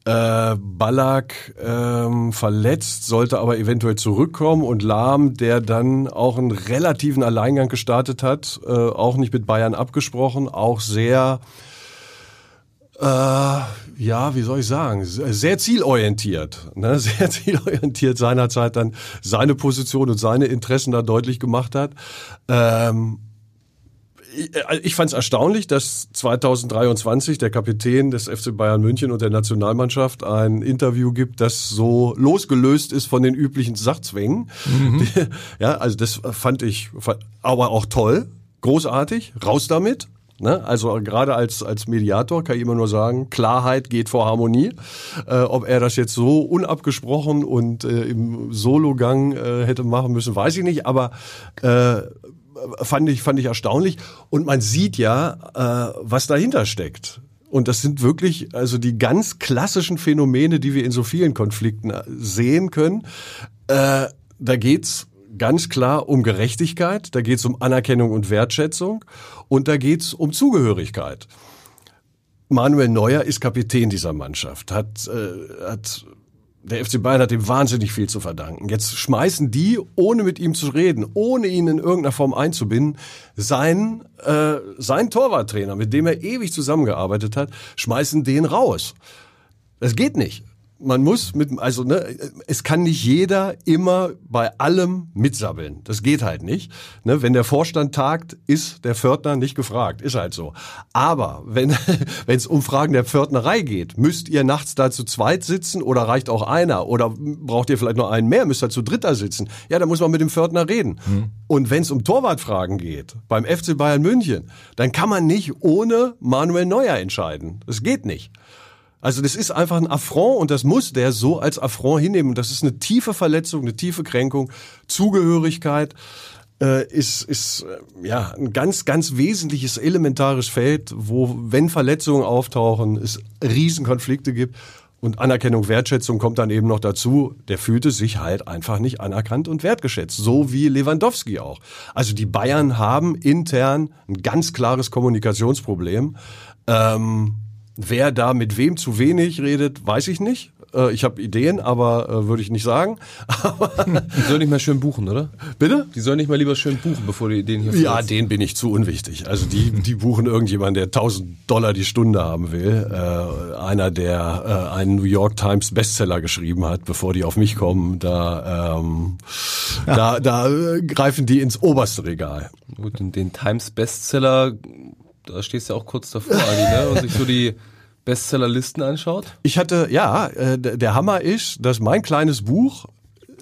Äh, Ballack ähm, verletzt, sollte aber eventuell zurückkommen und Lahm, der dann auch einen relativen Alleingang gestartet hat, äh, auch nicht mit Bayern abgesprochen, auch sehr äh, ja, wie soll ich sagen, sehr zielorientiert, ne? sehr zielorientiert seinerzeit dann seine Position und seine Interessen da deutlich gemacht hat. Ähm, ich, ich fand es erstaunlich, dass 2023 der Kapitän des FC Bayern München und der Nationalmannschaft ein Interview gibt, das so losgelöst ist von den üblichen Sachzwängen. Ja, also das fand ich aber auch toll, großartig, raus damit. Ne? Also gerade als, als Mediator kann ich immer nur sagen, Klarheit geht vor Harmonie. Äh, ob er das jetzt so unabgesprochen und äh, im Sologang äh, hätte machen müssen, weiß ich nicht. Aber äh, fand ich fand ich erstaunlich. Und man sieht ja, äh, was dahinter steckt. Und das sind wirklich also die ganz klassischen Phänomene, die wir in so vielen Konflikten äh, sehen können. Äh, da geht's ganz klar um Gerechtigkeit, da geht's um Anerkennung und Wertschätzung und da geht's um Zugehörigkeit. Manuel Neuer ist Kapitän dieser Mannschaft, hat, äh, hat der FC Bayern hat ihm wahnsinnig viel zu verdanken. Jetzt schmeißen die, ohne mit ihm zu reden, ohne ihn in irgendeiner Form einzubinden, seinen, äh, seinen Torwarttrainer, mit dem er ewig zusammengearbeitet hat, schmeißen den raus. Das geht nicht. Man muss mit, also ne, es kann nicht jeder immer bei allem mitsabbeln. Das geht halt nicht. Ne, wenn der Vorstand tagt, ist der Pförtner nicht gefragt. Ist halt so. Aber wenn wenn es um Fragen der Pförtnerei geht, müsst ihr nachts da zu zweit sitzen oder reicht auch einer? Oder braucht ihr vielleicht noch einen mehr, müsst ihr zu dritter sitzen? Ja, da muss man mit dem Pförtner reden. Hm. Und wenn es um Torwartfragen geht, beim FC Bayern München, dann kann man nicht ohne Manuel Neuer entscheiden. Das geht nicht. Also das ist einfach ein Affront und das muss der so als Affront hinnehmen. Das ist eine tiefe Verletzung, eine tiefe Kränkung. Zugehörigkeit äh, ist, ist äh, ja ein ganz, ganz wesentliches, elementares Feld, wo, wenn Verletzungen auftauchen, es Riesenkonflikte gibt. Und Anerkennung, Wertschätzung kommt dann eben noch dazu. Der fühlte sich halt einfach nicht anerkannt und wertgeschätzt. So wie Lewandowski auch. Also die Bayern haben intern ein ganz klares Kommunikationsproblem. Ähm, Wer da mit wem zu wenig redet, weiß ich nicht. Äh, ich habe Ideen, aber äh, würde ich nicht sagen. die sollen nicht mal schön buchen, oder? Bitte? Die sollen nicht mal lieber schön buchen, bevor die Ideen hier Ja, den bin ich zu unwichtig. Also die, die buchen irgendjemanden, der 1000 Dollar die Stunde haben will. Äh, einer, der äh, einen New York Times Bestseller geschrieben hat, bevor die auf mich kommen. Da, ähm, ja. da, da äh, greifen die ins oberste Regal. Gut, den, den Times Bestseller da stehst du ja auch kurz davor, Adi, ne? und sich so die Bestsellerlisten anschaut. Ich hatte, ja, äh, der Hammer ist, dass mein kleines Buch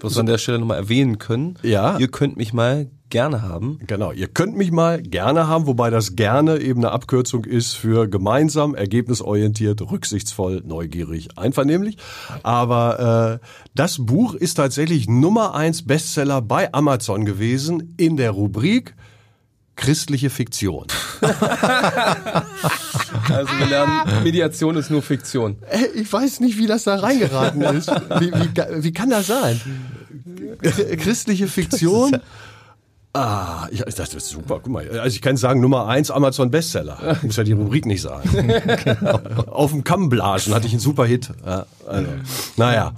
was wir an der Stelle nochmal erwähnen können. Ja. Ihr könnt mich mal gerne haben. Genau, ihr könnt mich mal gerne haben, wobei das gerne eben eine Abkürzung ist für gemeinsam, ergebnisorientiert, rücksichtsvoll, neugierig, einvernehmlich. Aber äh, das Buch ist tatsächlich Nummer eins Bestseller bei Amazon gewesen in der Rubrik christliche Fiktion. also wir lernen, Mediation ist nur Fiktion. Ich weiß nicht, wie das da reingeraten ist. Wie, wie, wie kann das sein? Christliche Fiktion. Ah, ich, das ist super. Guck mal, also ich kann sagen Nummer eins Amazon Bestseller. Ich muss ja die Rubrik nicht sagen. genau. Auf dem Kammblasen hatte ich einen super Hit. Ja, also, naja,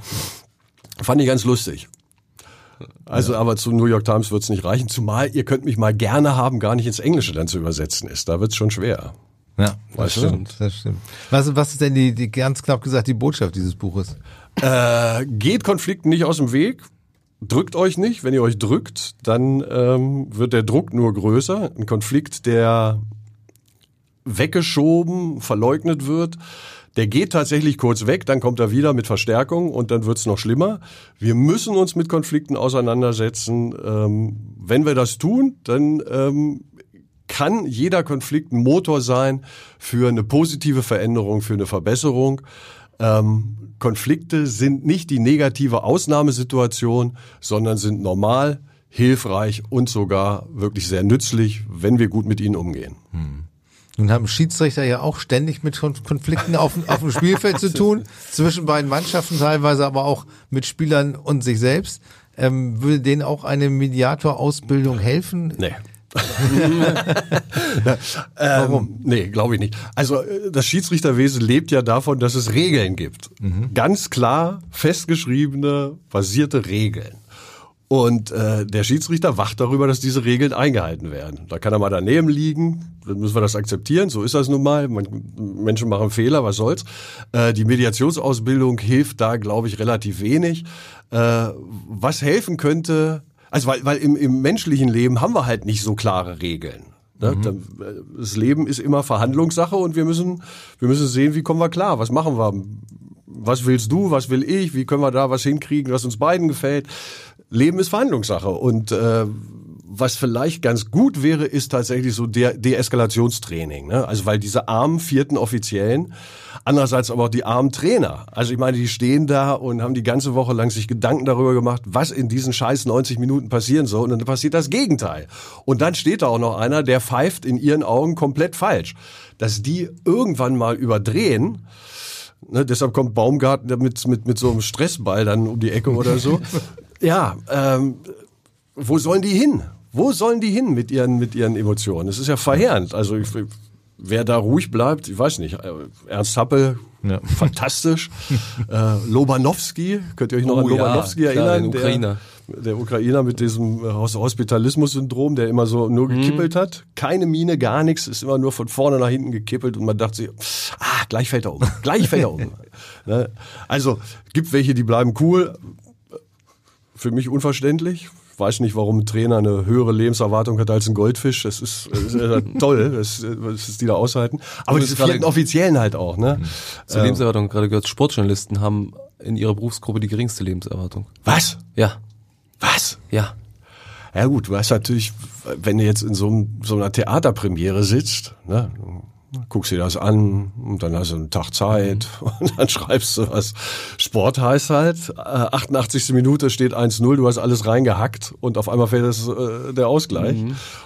fand ich ganz lustig. Also ja. aber zu New York Times wird es nicht reichen, zumal ihr könnt mich mal gerne haben, gar nicht ins Englische dann zu übersetzen ist. Da wird es schon schwer. Ja, das stimmt, das stimmt. Was, was ist denn die, die, ganz knapp gesagt, die Botschaft dieses Buches? Äh, geht Konflikten nicht aus dem Weg. Drückt euch nicht. Wenn ihr euch drückt, dann ähm, wird der Druck nur größer. Ein Konflikt, der weggeschoben, verleugnet wird, der geht tatsächlich kurz weg, dann kommt er wieder mit Verstärkung und dann wird's noch schlimmer. Wir müssen uns mit Konflikten auseinandersetzen. Ähm, wenn wir das tun, dann ähm, kann jeder Konflikt ein Motor sein für eine positive Veränderung, für eine Verbesserung. Ähm, Konflikte sind nicht die negative Ausnahmesituation, sondern sind normal, hilfreich und sogar wirklich sehr nützlich, wenn wir gut mit ihnen umgehen. Hm. Nun haben Schiedsrichter ja auch ständig mit Konflikten auf, auf dem Spielfeld zu tun, zwischen beiden Mannschaften teilweise, aber auch mit Spielern und sich selbst. Ähm, würde denen auch eine Mediatorausbildung helfen? Nee. Warum? Ähm, nee, glaube ich nicht. Also äh, das Schiedsrichterwesen lebt ja davon, dass es Regeln gibt. Mhm. Ganz klar festgeschriebene, basierte Regeln. Und äh, der Schiedsrichter wacht darüber, dass diese Regeln eingehalten werden. Da kann er mal daneben liegen, dann müssen wir das akzeptieren, so ist das nun mal. Man, Menschen machen Fehler, was soll's. Äh, die Mediationsausbildung hilft da, glaube ich, relativ wenig. Äh, was helfen könnte, also weil, weil im, im menschlichen Leben haben wir halt nicht so klare Regeln. Ne? Mhm. Das Leben ist immer Verhandlungssache und wir müssen, wir müssen sehen, wie kommen wir klar, was machen wir, was willst du, was will ich, wie können wir da was hinkriegen, was uns beiden gefällt. Leben ist Verhandlungssache und äh, was vielleicht ganz gut wäre, ist tatsächlich so der Deeskalationstraining. Ne? Also weil diese armen vierten Offiziellen, andererseits aber auch die armen Trainer. Also ich meine, die stehen da und haben die ganze Woche lang sich Gedanken darüber gemacht, was in diesen scheiß 90 Minuten passieren soll. Und dann passiert das Gegenteil. Und dann steht da auch noch einer, der pfeift in ihren Augen komplett falsch. Dass die irgendwann mal überdrehen, Ne, deshalb kommt Baumgarten mit, mit, mit so einem Stressball dann um die Ecke oder so. ja, ähm, wo sollen die hin? Wo sollen die hin mit ihren, mit ihren Emotionen? Das ist ja verheerend. Also ich, wer da ruhig bleibt, ich weiß nicht. Äh, Ernst Happel, ja. fantastisch. äh, Lobanowski, könnt ihr euch noch oh, an Lobanowski ja, erinnern? Klar, der, der Ukrainer mit diesem äh, Hos- Hospitalismus-Syndrom, der immer so nur gekippelt hat. Keine Miene, gar nichts, ist immer nur von vorne nach hinten gekippelt und man dachte sich, ah, gleich fällt er um, gleich fällt er um. ne? Also, gibt welche, die bleiben cool. Für mich unverständlich. Ich weiß nicht, warum ein Trainer eine höhere Lebenserwartung hat als ein Goldfisch. Das ist, das ist ja toll, das ist die da aushalten. Aber diese vierten Offiziellen halt auch, ne? Zur Lebenserwartung gerade gehört, Sportjournalisten haben in ihrer Berufsgruppe die geringste Lebenserwartung. Was? Ja, Was? ja. Ja gut, du hast natürlich, wenn du jetzt in so, einem, so einer Theaterpremiere sitzt, ne, guckst dir das an und dann hast du einen Tag Zeit und dann schreibst du was. Sport heißt halt, äh, 88. Minute steht 1-0, du hast alles reingehackt und auf einmal fällt das, äh, der Ausgleich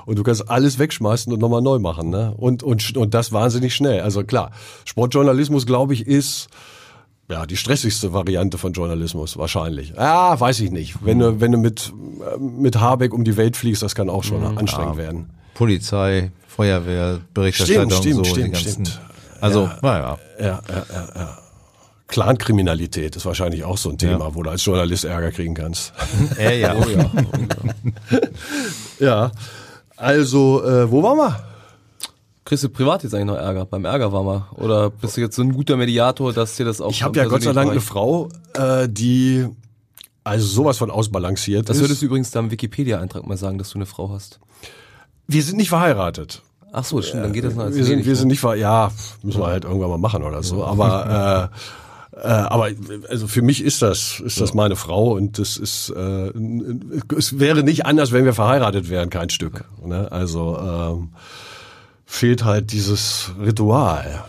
und du kannst alles wegschmeißen und nochmal neu machen. Ne? Und, und, und das wahnsinnig schnell. Also klar, Sportjournalismus, glaube ich, ist ja, die stressigste Variante von Journalismus wahrscheinlich. Ja, weiß ich nicht. Wenn du, wenn du mit, äh, mit Habeck um die Welt fliegst, das kann auch schon anstrengend werden. Polizei, Feuerwehr, Berichterstattung, Stimmt, stimmt, so stimmt, stimmt. Also, naja. Ja, ja, ja, ja. Clankriminalität ist wahrscheinlich auch so ein Thema, wo du als Journalist Ärger kriegen kannst. Ja, ja. Oh ja. ja. Also, äh, wo waren wir? Kriegst du privat jetzt eigentlich noch Ärger? Beim Ärger war mal? Oder bist du jetzt so ein guter Mediator, dass dir das auch Ich habe ja Gott sei Dank eine Frau, äh, die also sowas von ausbalanciert Das ist. würdest du übrigens da im Wikipedia-Eintrag mal sagen, dass du eine Frau hast. wir sind nicht verheiratet. Ach so, stimmt, dann geht das noch als wir sind, wir sind nicht ver ja müssen wir halt irgendwann mal machen oder so aber äh, äh, aber also für mich ist das ist das meine Frau und das ist äh, es wäre nicht anders wenn wir verheiratet wären kein Stück ne? also ähm, fehlt halt dieses Ritual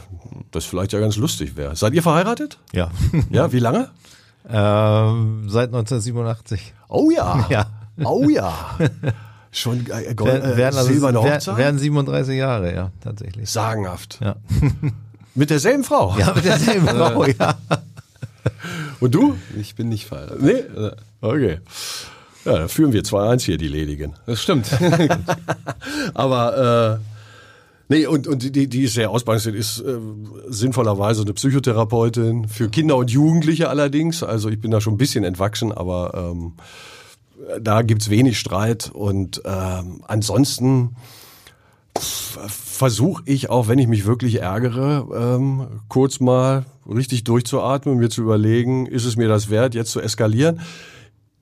das vielleicht ja ganz lustig wäre seid ihr verheiratet Ja. ja wie lange ähm, seit 1987. oh ja Ja. oh ja schon äh, Gold, Werden, äh, werden, also, silberne Hochzeit werden 37 Jahre, ja, tatsächlich. sagenhaft Ja. mit derselben Frau Ja, mit derselben Frau, ja. und du Ich bin nicht verheiratet. Nee? Okay. Ja, da führen wir 2-1 hier, die Ledigen. Das stimmt. Aber, äh, nee, und, und die, die ist sehr ausbalanciert, ist äh, sinnvollerweise eine Psychotherapeutin, für Kinder und Jugendliche allerdings. Also ich bin da schon ein bisschen entwachsen, aber ähm, da gibt's wenig Streit. Und ähm, ansonsten versuche ich auch, wenn ich mich wirklich ärgere, ähm, kurz mal richtig durchzuatmen, mir zu überlegen, ist es mir das wert, jetzt zu eskalieren.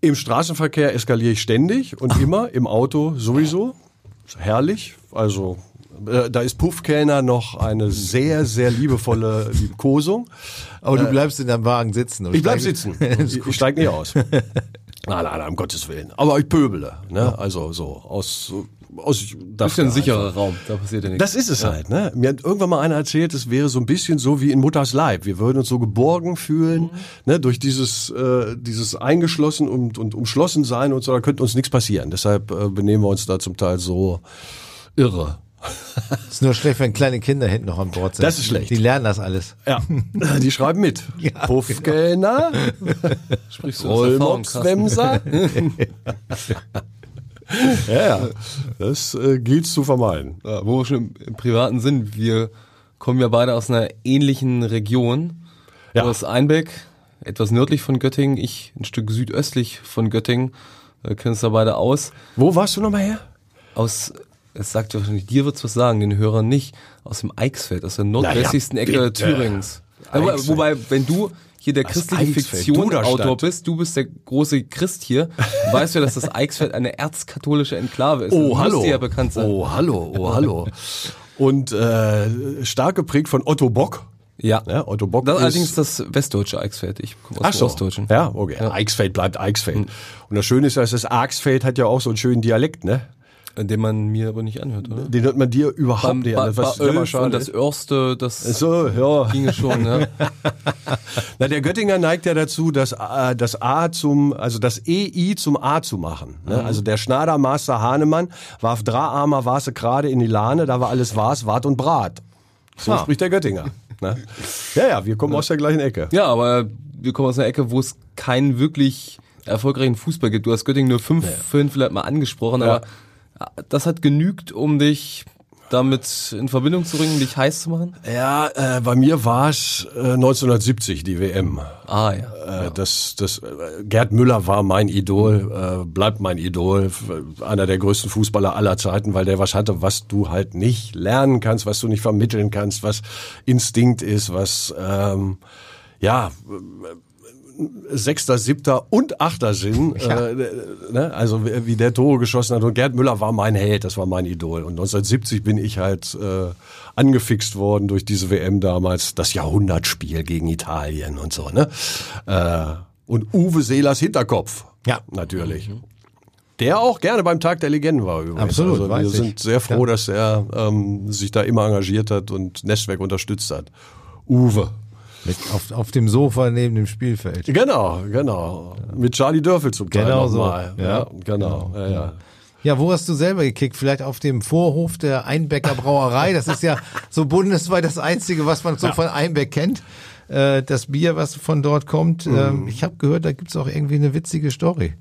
Im Straßenverkehr eskaliere ich ständig und immer, im Auto sowieso. Herrlich. Also äh, da ist Puffkellner noch eine sehr, sehr liebevolle Liebkosung. Aber du bleibst in deinem Wagen sitzen. Ich bleib sitzen. Ich, steig nicht aus. Nein, nein, nein, um Gottes Willen. Aber ich pöbele. Ne? Also so aus, aus Das ist ja ein sicherer Raum, da passiert ja nichts. das ist es halt, ne? Mir hat irgendwann mal einer erzählt, es wäre so ein bisschen so wie in Mutters Leib. Wir würden uns so geborgen fühlen, ne? Durch dieses, äh, dieses eingeschlossen und, und umschlossen sein und so, da könnte uns nichts passieren. Deshalb äh, benehmen wir uns da zum Teil so irre. Ist nur schlecht, wenn kleine Kinder hinten noch an Bord sind. Das ist schlecht. Die lernen das alles. Ja, die schreiben mit. Puffkellner, Sprichst du? Rollmopswemser. ja, ja, das äh, gilt zu vermeiden. Ja, wo wir schon im, im privaten sind, wir kommen ja beide aus einer ähnlichen Region. Ja. Du aus Einbeck, etwas nördlich von Göttingen, ich ein Stück südöstlich von Göttingen. Wir kennen uns da beide aus. Wo warst du nochmal her? Aus, es sagt ja wahrscheinlich, dir wird's was sagen, den Hörern nicht, aus dem Eichsfeld, aus der nordwestlichsten ja, Ecke bitte. Thürings. Aber, Eichsfeld. wobei, wenn du hier der christliche Eichsfeld? Fiktion-Autor bist, du bist der große Christ hier, weißt du, dass das Eichsfeld eine erzkatholische Enklave ist. Oh, das hallo. Ja bekannt sein. Oh, hallo, oh, hallo. Und äh, stark geprägt von Otto Bock. Ja. Ja, Otto Bock Das ist- allerdings das westdeutsche Eichsfeld. Ich komme aus Ach dem so. Ostdeutschen. Ja, okay. Eichsfeld bleibt Eichsfeld. Und das Schöne ist, dass das Arxfeld hat ja auch so einen schönen Dialekt, ne? Den man mir aber nicht anhört, oder? Den hört man dir überhaupt nicht an. Was selber Ölf schade und das ist. Örste, das So, ja. ginge schon, ja. Na, der Göttinger neigt ja dazu, das, äh, das A zum, also das EI zum A zu machen. Ne? Also der Schnadermaster Hahnemann warf Draharmer Wase gerade in die Lahne, da war alles Was, Wart und Brat. So Ah. spricht der Göttinger. Ne? Ja, ja, wir kommen aus der gleichen Ecke. Ja, aber wir kommen aus einer Ecke, wo es keinen wirklich erfolgreichen Fußball gibt. Du hast Göttingen nur fünf, vorhin vielleicht mal angesprochen, Ja. aber das hat genügt, um dich damit in Verbindung zu bringen, dich heiß zu machen? Ja, äh, bei mir war es äh, 1970 die WM. Ah ja. Äh, das, das, äh, Gerd Müller war mein Idol, äh, bleibt mein Idol, einer der größten Fußballer aller Zeiten, weil der was hatte, was du halt nicht lernen kannst, was du nicht vermitteln kannst, was Instinkt ist, was ähm, ja Sechster, Siebter und Achter Sinn. Äh, ne? Also wie der Tore geschossen hat. Und Gerd Müller war mein Held, das war mein Idol. Und 1970 bin ich halt äh, angefixt worden durch diese WM damals, das Jahrhundertspiel gegen Italien und so. Ne? Äh, und Uwe Seelers Hinterkopf. Ja. Natürlich. Der auch gerne beim Tag der Legenden war übrigens. Absolut, Also wir ich. sind sehr froh, dass er ähm, sich da immer engagiert hat und Nestwerk unterstützt hat. Uwe. Auf, auf dem Sofa neben dem Spielfeld. Genau, genau. Mit Charlie Dörfel zum Teil Genau so. nochmal. Ja. Ja, genau. Ja, ja. Ja, wo hast du selber gekickt? Vielleicht auf dem Vorhof der Einbecker Brauerei. Das ist ja so bundesweit das Einzige, was man so von Einbeck kennt. Äh, Das Bier, was von dort kommt. Ähm, Ich habe gehört, da gibt's auch irgendwie eine witzige Story.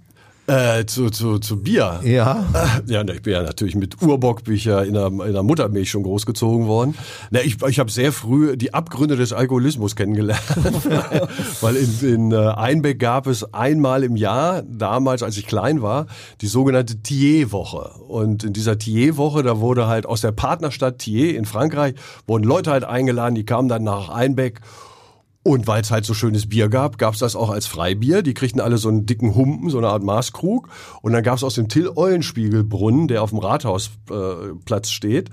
Äh, zu, zu, zu Bier. Ja. Äh, Ja, ich bin ja natürlich mit Urbockbücher in der, in der Muttermilch schon großgezogen worden. Na, ich ich habe sehr früh die Abgründe des Alkoholismus kennengelernt, weil, in, in äh, Einbeck gab es einmal im Jahr, damals als ich klein war, die sogenannte Thiers-Woche. Und in dieser Thiers-Woche, da wurde halt aus der Partnerstadt Thiers in Frankreich, wurden Leute halt eingeladen, die kamen dann nach Einbeck und weil es halt so schönes Bier gab, gab's das auch als Freibier. Die kriegten alle so einen dicken Humpen, so eine Art Maßkrug. Und dann gab's aus dem Till-Eulenspiegel-Brunnen, der auf dem Rathausplatz äh, steht,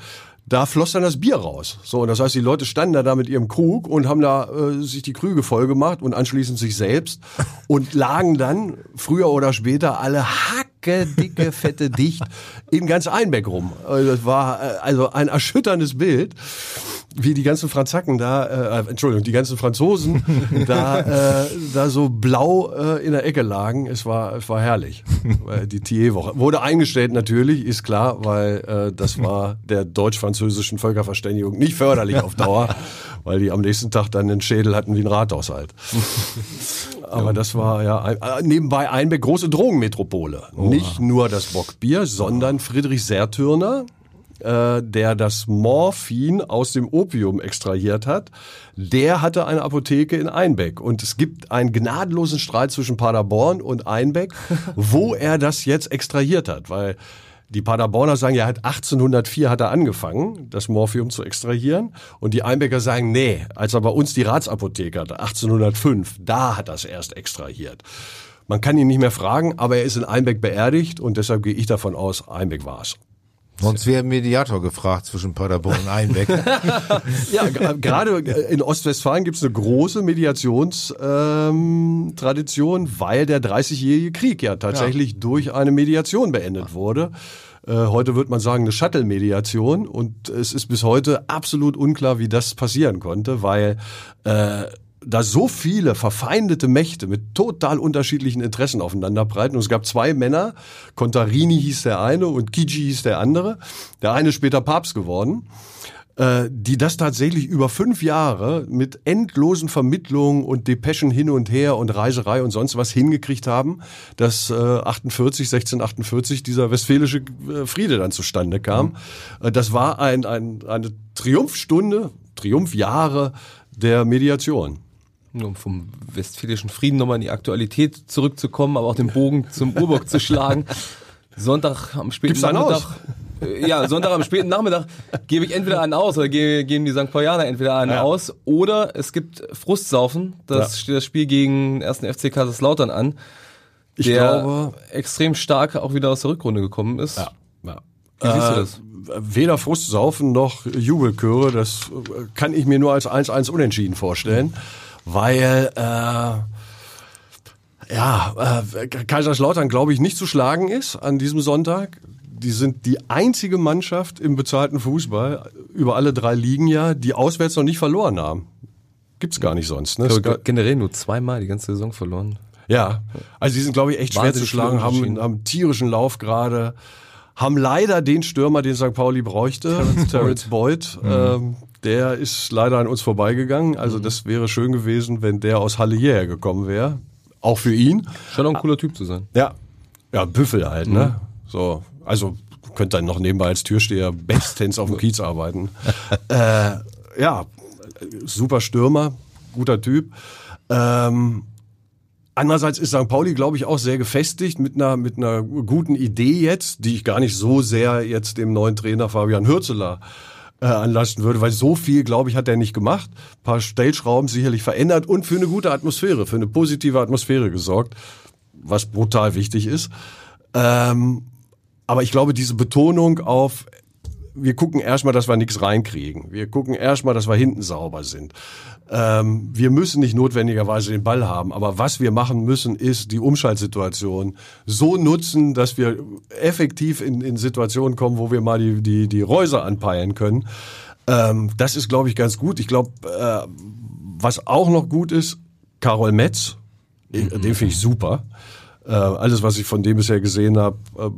da floss dann das Bier raus. So, und das heißt, die Leute standen da, da mit ihrem Krug und haben da äh, sich die Krüge voll gemacht und anschließend sich selbst und lagen dann früher oder später alle hacke dicke, fette, dicht in ganz Einbeck rum. Also das war äh, also ein erschütterndes Bild wie die ganzen Franzaken da, äh, Entschuldigung, die ganzen Franzosen da, äh, da so blau äh, in der Ecke lagen. Es war, es war herrlich. Weil die Thiers-Woche wurde eingestellt natürlich, ist klar, weil äh, das war der deutsch-französischen Völkerverständigung nicht förderlich auf Dauer, weil die am nächsten Tag dann den Schädel hatten wie ein Rathaushalt. Aber das war ja äh, nebenbei Einbeck große Drogenmetropole. Nicht nur das Bockbier, sondern Friedrich Sertürner, äh, der das Morphin aus dem Opium extrahiert hat, der hatte eine Apotheke in Einbeck. Und es gibt einen gnadenlosen Streit zwischen Paderborn und Einbeck, wo er das jetzt extrahiert hat, weil die Paderborner sagen, ja, hat 1804 hat er angefangen, das Morphium zu extrahieren. Und die Einbecker sagen, nee, als er bei uns die Ratsapotheke hatte, 1805, da hat er es erst extrahiert. Man kann ihn nicht mehr fragen, aber er ist in Einbeck beerdigt und deshalb gehe ich davon aus, Einbeck war es. Sonst wäre ein Mediator gefragt zwischen Paderborn und Einbeck. Ja, gerade in Ostwestfalen gibt es eine große Mediationstradition, ähm, weil der 30-jährige Krieg ja tatsächlich durch eine Mediation beendet wurde. Äh, heute wird man sagen eine Shuttle-Mediation und es ist bis heute absolut unklar, wie das passieren konnte, weil äh, da so viele verfeindete Mächte mit total unterschiedlichen Interessen aufeinanderpreiten. Und es gab zwei Männer, Contarini hieß der eine und Kiji hieß der andere. Der eine später Papst geworden äh, die das tatsächlich über fünf Jahre mit endlosen Vermittlungen und Depeschen hin und her und Reiserei und sonst was hingekriegt haben, dass äh, 48, 1648 dieser westfälische äh, Friede dann zustande kam. Äh, das war ein, ein, eine Triumphstunde, Triumphjahre der Mediation. Um vom westfälischen Frieden nochmal in die Aktualität zurückzukommen, aber auch den Bogen zum Urburg zu schlagen. Sonntag am späten Gibt's da einen Nachmittag. Äh, Ja, Sonntag am späten Nachmittag gebe ich entweder einen aus oder ge- geben die St. Paulianer entweder einen Ja. aus oder es gibt Frustsaufen. Das Ja. steht das Spiel gegen den ersten FC Kaiserslautern an, Ich der glaube, extrem stark auch wieder aus der Rückrunde gekommen ist. ja, ja. Wie siehst du das? Weder Frustsaufen noch Jubelchöre, das äh, kann ich mir nur als 1-1 unentschieden vorstellen, weil äh, ja, äh, Kaiserslautern glaube ich nicht zu schlagen ist an diesem Sonntag. Die sind die einzige Mannschaft im bezahlten Fußball über alle drei Ligen ja, die auswärts noch nicht verloren haben. Gibt's gar nicht sonst. Ne? Glaube, generell nur zweimal die ganze Saison verloren. ja, also die sind, glaube ich, echt schwer zu Wahnsinnig schlagen, haben, haben einen tierischen Lauf gerade, haben leider den Stürmer, den St. Pauli bräuchte, Terrence Boyd. Ähm, der ist leider an uns vorbeigegangen. Also das wäre schön gewesen, wenn der aus Halle hierher gekommen wäre. Auch für ihn. Scheint auch ein cooler Typ zu sein. Ja, ja, Büffel halt, ne? So, also könnte dann noch nebenbei als Türsteher bestens auf dem Kiez arbeiten. äh, ja, super Stürmer, guter Typ. Ähm, Andererseits ist St. Pauli, glaube ich, auch sehr gefestigt mit einer, mit einer guten Idee jetzt, die ich gar nicht so sehr jetzt dem neuen Trainer Fabian Hürzeler äh, anlasten würde, weil so viel, glaube ich, hat er nicht gemacht. Ein paar Stellschrauben sicherlich verändert und für eine gute Atmosphäre, für eine positive Atmosphäre gesorgt, was brutal wichtig ist. Ähm, aber ich glaube, diese Betonung auf wir gucken erstmal, dass wir nichts reinkriegen. Wir gucken erstmal, dass wir hinten sauber sind. Ähm, wir müssen nicht notwendigerweise den Ball haben, aber was wir machen müssen, ist die Umschaltsituation so nutzen, dass wir effektiv in, in Situationen kommen, wo wir mal die, die, die Räuser anpeilen können. Ähm, das ist, glaube ich, ganz gut. Ich glaube, äh, was auch noch gut ist, Karol Metz, mhm. den finde ich super. Äh, alles, was ich von dem bisher gesehen habe, äh,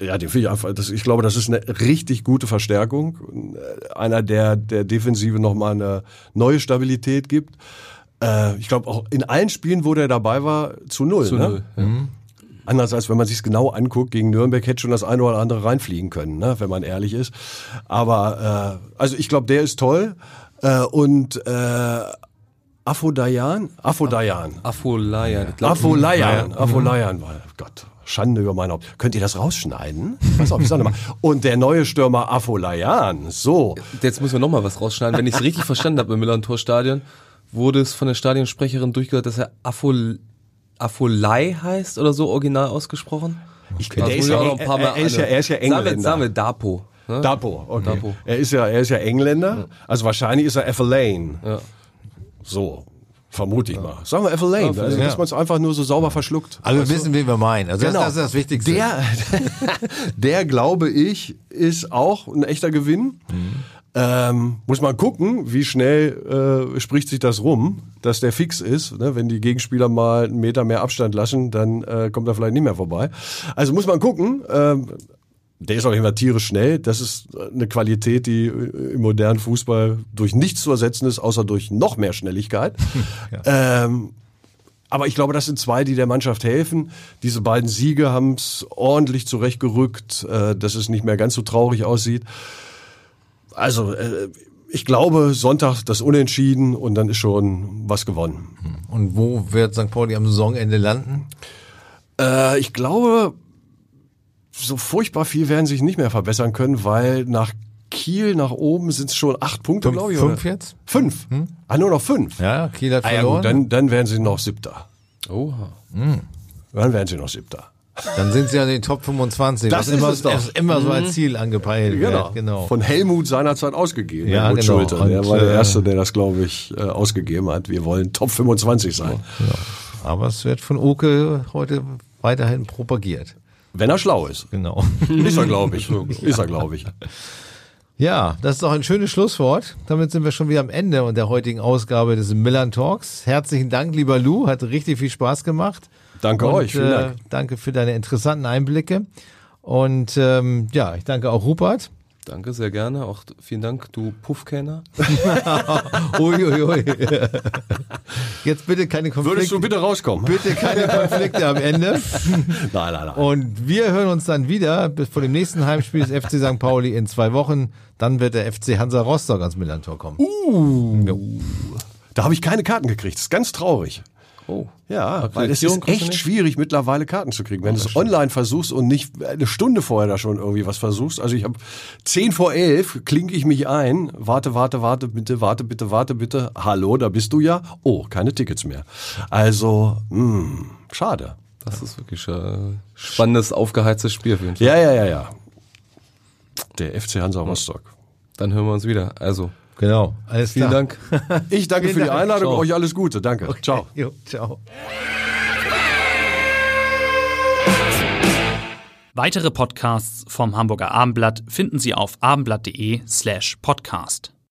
ja, den finde ich einfach, das, ich glaube, das ist eine richtig gute Verstärkung. Einer, der der Defensive nochmal eine neue Stabilität gibt. Äh, ich glaube auch in allen Spielen, wo der dabei war, zu null. Zu ne? null. Ja. Mhm. Anders als wenn man sich genau anguckt, gegen Nürnberg hätte schon das eine oder andere reinfliegen können, ne? wenn man ehrlich ist. Aber äh, also ich glaube, der ist toll. Äh, und äh, Afodayan? Afodayan. Afolayan. Afolayan. Afolayan war, Gott, Schande über mein Haupt. Könnt ihr das rausschneiden? Pass auf, ich sag mal. Und der neue Stürmer Afolayan, so. Jetzt müssen wir nochmal was rausschneiden. Wenn ich es richtig verstanden habe im Milan-Tor-Stadion, wurde es von der Stadionsprecherin durchgehört, dass er Afol Afolai heißt oder so original ausgesprochen. Ich, okay. der ist ja, er, er, ist ja, er ist ja Engländer. Sagen wir, Dapo. Ne? Dapo, okay. Dapo. Er ist ja, er ist ja Engländer. Also wahrscheinlich ist er Afolain. Ja. So. Vermute ich mal. Sagen wir Ethel Lane, ja, also, dass man es einfach nur so sauber verschluckt. Also wir wissen, wen wir meinen. Also genau. das, das, ist das Wichtigste. Der, der, glaube ich, ist auch ein echter Gewinn. Mhm. Ähm, muss man gucken, wie schnell äh, spricht sich das rum, dass der fix ist. Ne? Wenn die Gegenspieler mal einen Meter mehr Abstand lassen, dann äh, kommt er vielleicht nicht mehr vorbei. Also muss man gucken. Ähm, der ist auf jeden Fall tierisch schnell. Das ist eine Qualität, die im modernen Fußball durch nichts zu ersetzen ist, außer durch noch mehr Schnelligkeit. Ja. Ähm, aber ich glaube, das sind zwei, die der Mannschaft helfen. Diese beiden Siege haben es ordentlich zurechtgerückt, äh, dass es nicht mehr ganz so traurig aussieht. Also, äh, ich glaube, Sonntag das Unentschieden und dann ist schon was gewonnen. Und wo wird St. Pauli am Saisonende landen? Äh, ich glaube, so furchtbar viel werden sich nicht mehr verbessern können, weil nach Kiel nach oben sind es schon acht Punkte, glaube ich. Fünf oder? jetzt? Fünf. Hm? Ah, nur noch fünf. Ja, Kiel hat verloren. Ah, ja, gut, dann, dann werden sie noch siebter. Oha. Hm. Dann werden sie noch siebter. Dann sind sie ja in den Top 25. Das, das ist immer, es doch. immer so als mhm. Ziel angepeilt genau. wird. Genau. Von Helmut seinerzeit ausgegeben. Ja, Helmut genau. Schulte. Der war der äh, Erste, der das, glaube ich, äh, ausgegeben hat. Wir wollen Top 25 sein. Ja. Aber es wird von Oke heute weiterhin propagiert. Wenn er schlau ist. Genau. Ist er, glaube ich. Ist er, glaube ich. Ja, das ist doch ein schönes Schlusswort. Damit sind wir schon wieder am Ende und der heutigen Ausgabe des Millern Talks. Herzlichen Dank, lieber Lou. Hat richtig viel Spaß gemacht. Danke und, euch. Vielen Dank. Äh, danke für deine interessanten Einblicke. Und ähm, ja, ich danke auch Rupert. Danke, sehr gerne. Auch vielen Dank, du Puffkenner. Uiuiui. Ui, ui. Jetzt bitte keine Konflikte. Würdest du bitte rauskommen? Bitte keine Konflikte am Ende. Nein, nein, nein. Und wir hören uns dann wieder bis vor dem nächsten Heimspiel des FC St. Pauli in zwei Wochen. Dann wird der FC Hansa Rostock ans Millantor kommen. Uh. Ja. Da habe ich keine Karten gekriegt. Das ist ganz traurig. Oh. Ja, weil es ist echt schwierig mittlerweile Karten zu kriegen. Wenn oh, du es online versuchst und nicht eine Stunde vorher da schon irgendwie was versuchst. Also ich habe zehn vor elf, klinke ich mich ein, warte, warte, warte, bitte, warte, bitte, warte, bitte. Hallo, da bist du ja. Oh, keine Tickets mehr. Also, mh, hm, schade. Das ist wirklich ein spannendes, aufgeheiztes Spiel auf jeden Fall. Ja, ja, ja, ja. Der FC Hansa Rostock. Dann hören wir uns wieder. Also. Genau. Alles Vielen klar. Dank. Ich danke für die Einladung. Ciao. Euch alles Gute. Danke. Okay. Ciao. Jo, ciao. Weitere Podcasts vom Hamburger Abendblatt finden Sie auf abendblatt.de slash podcast.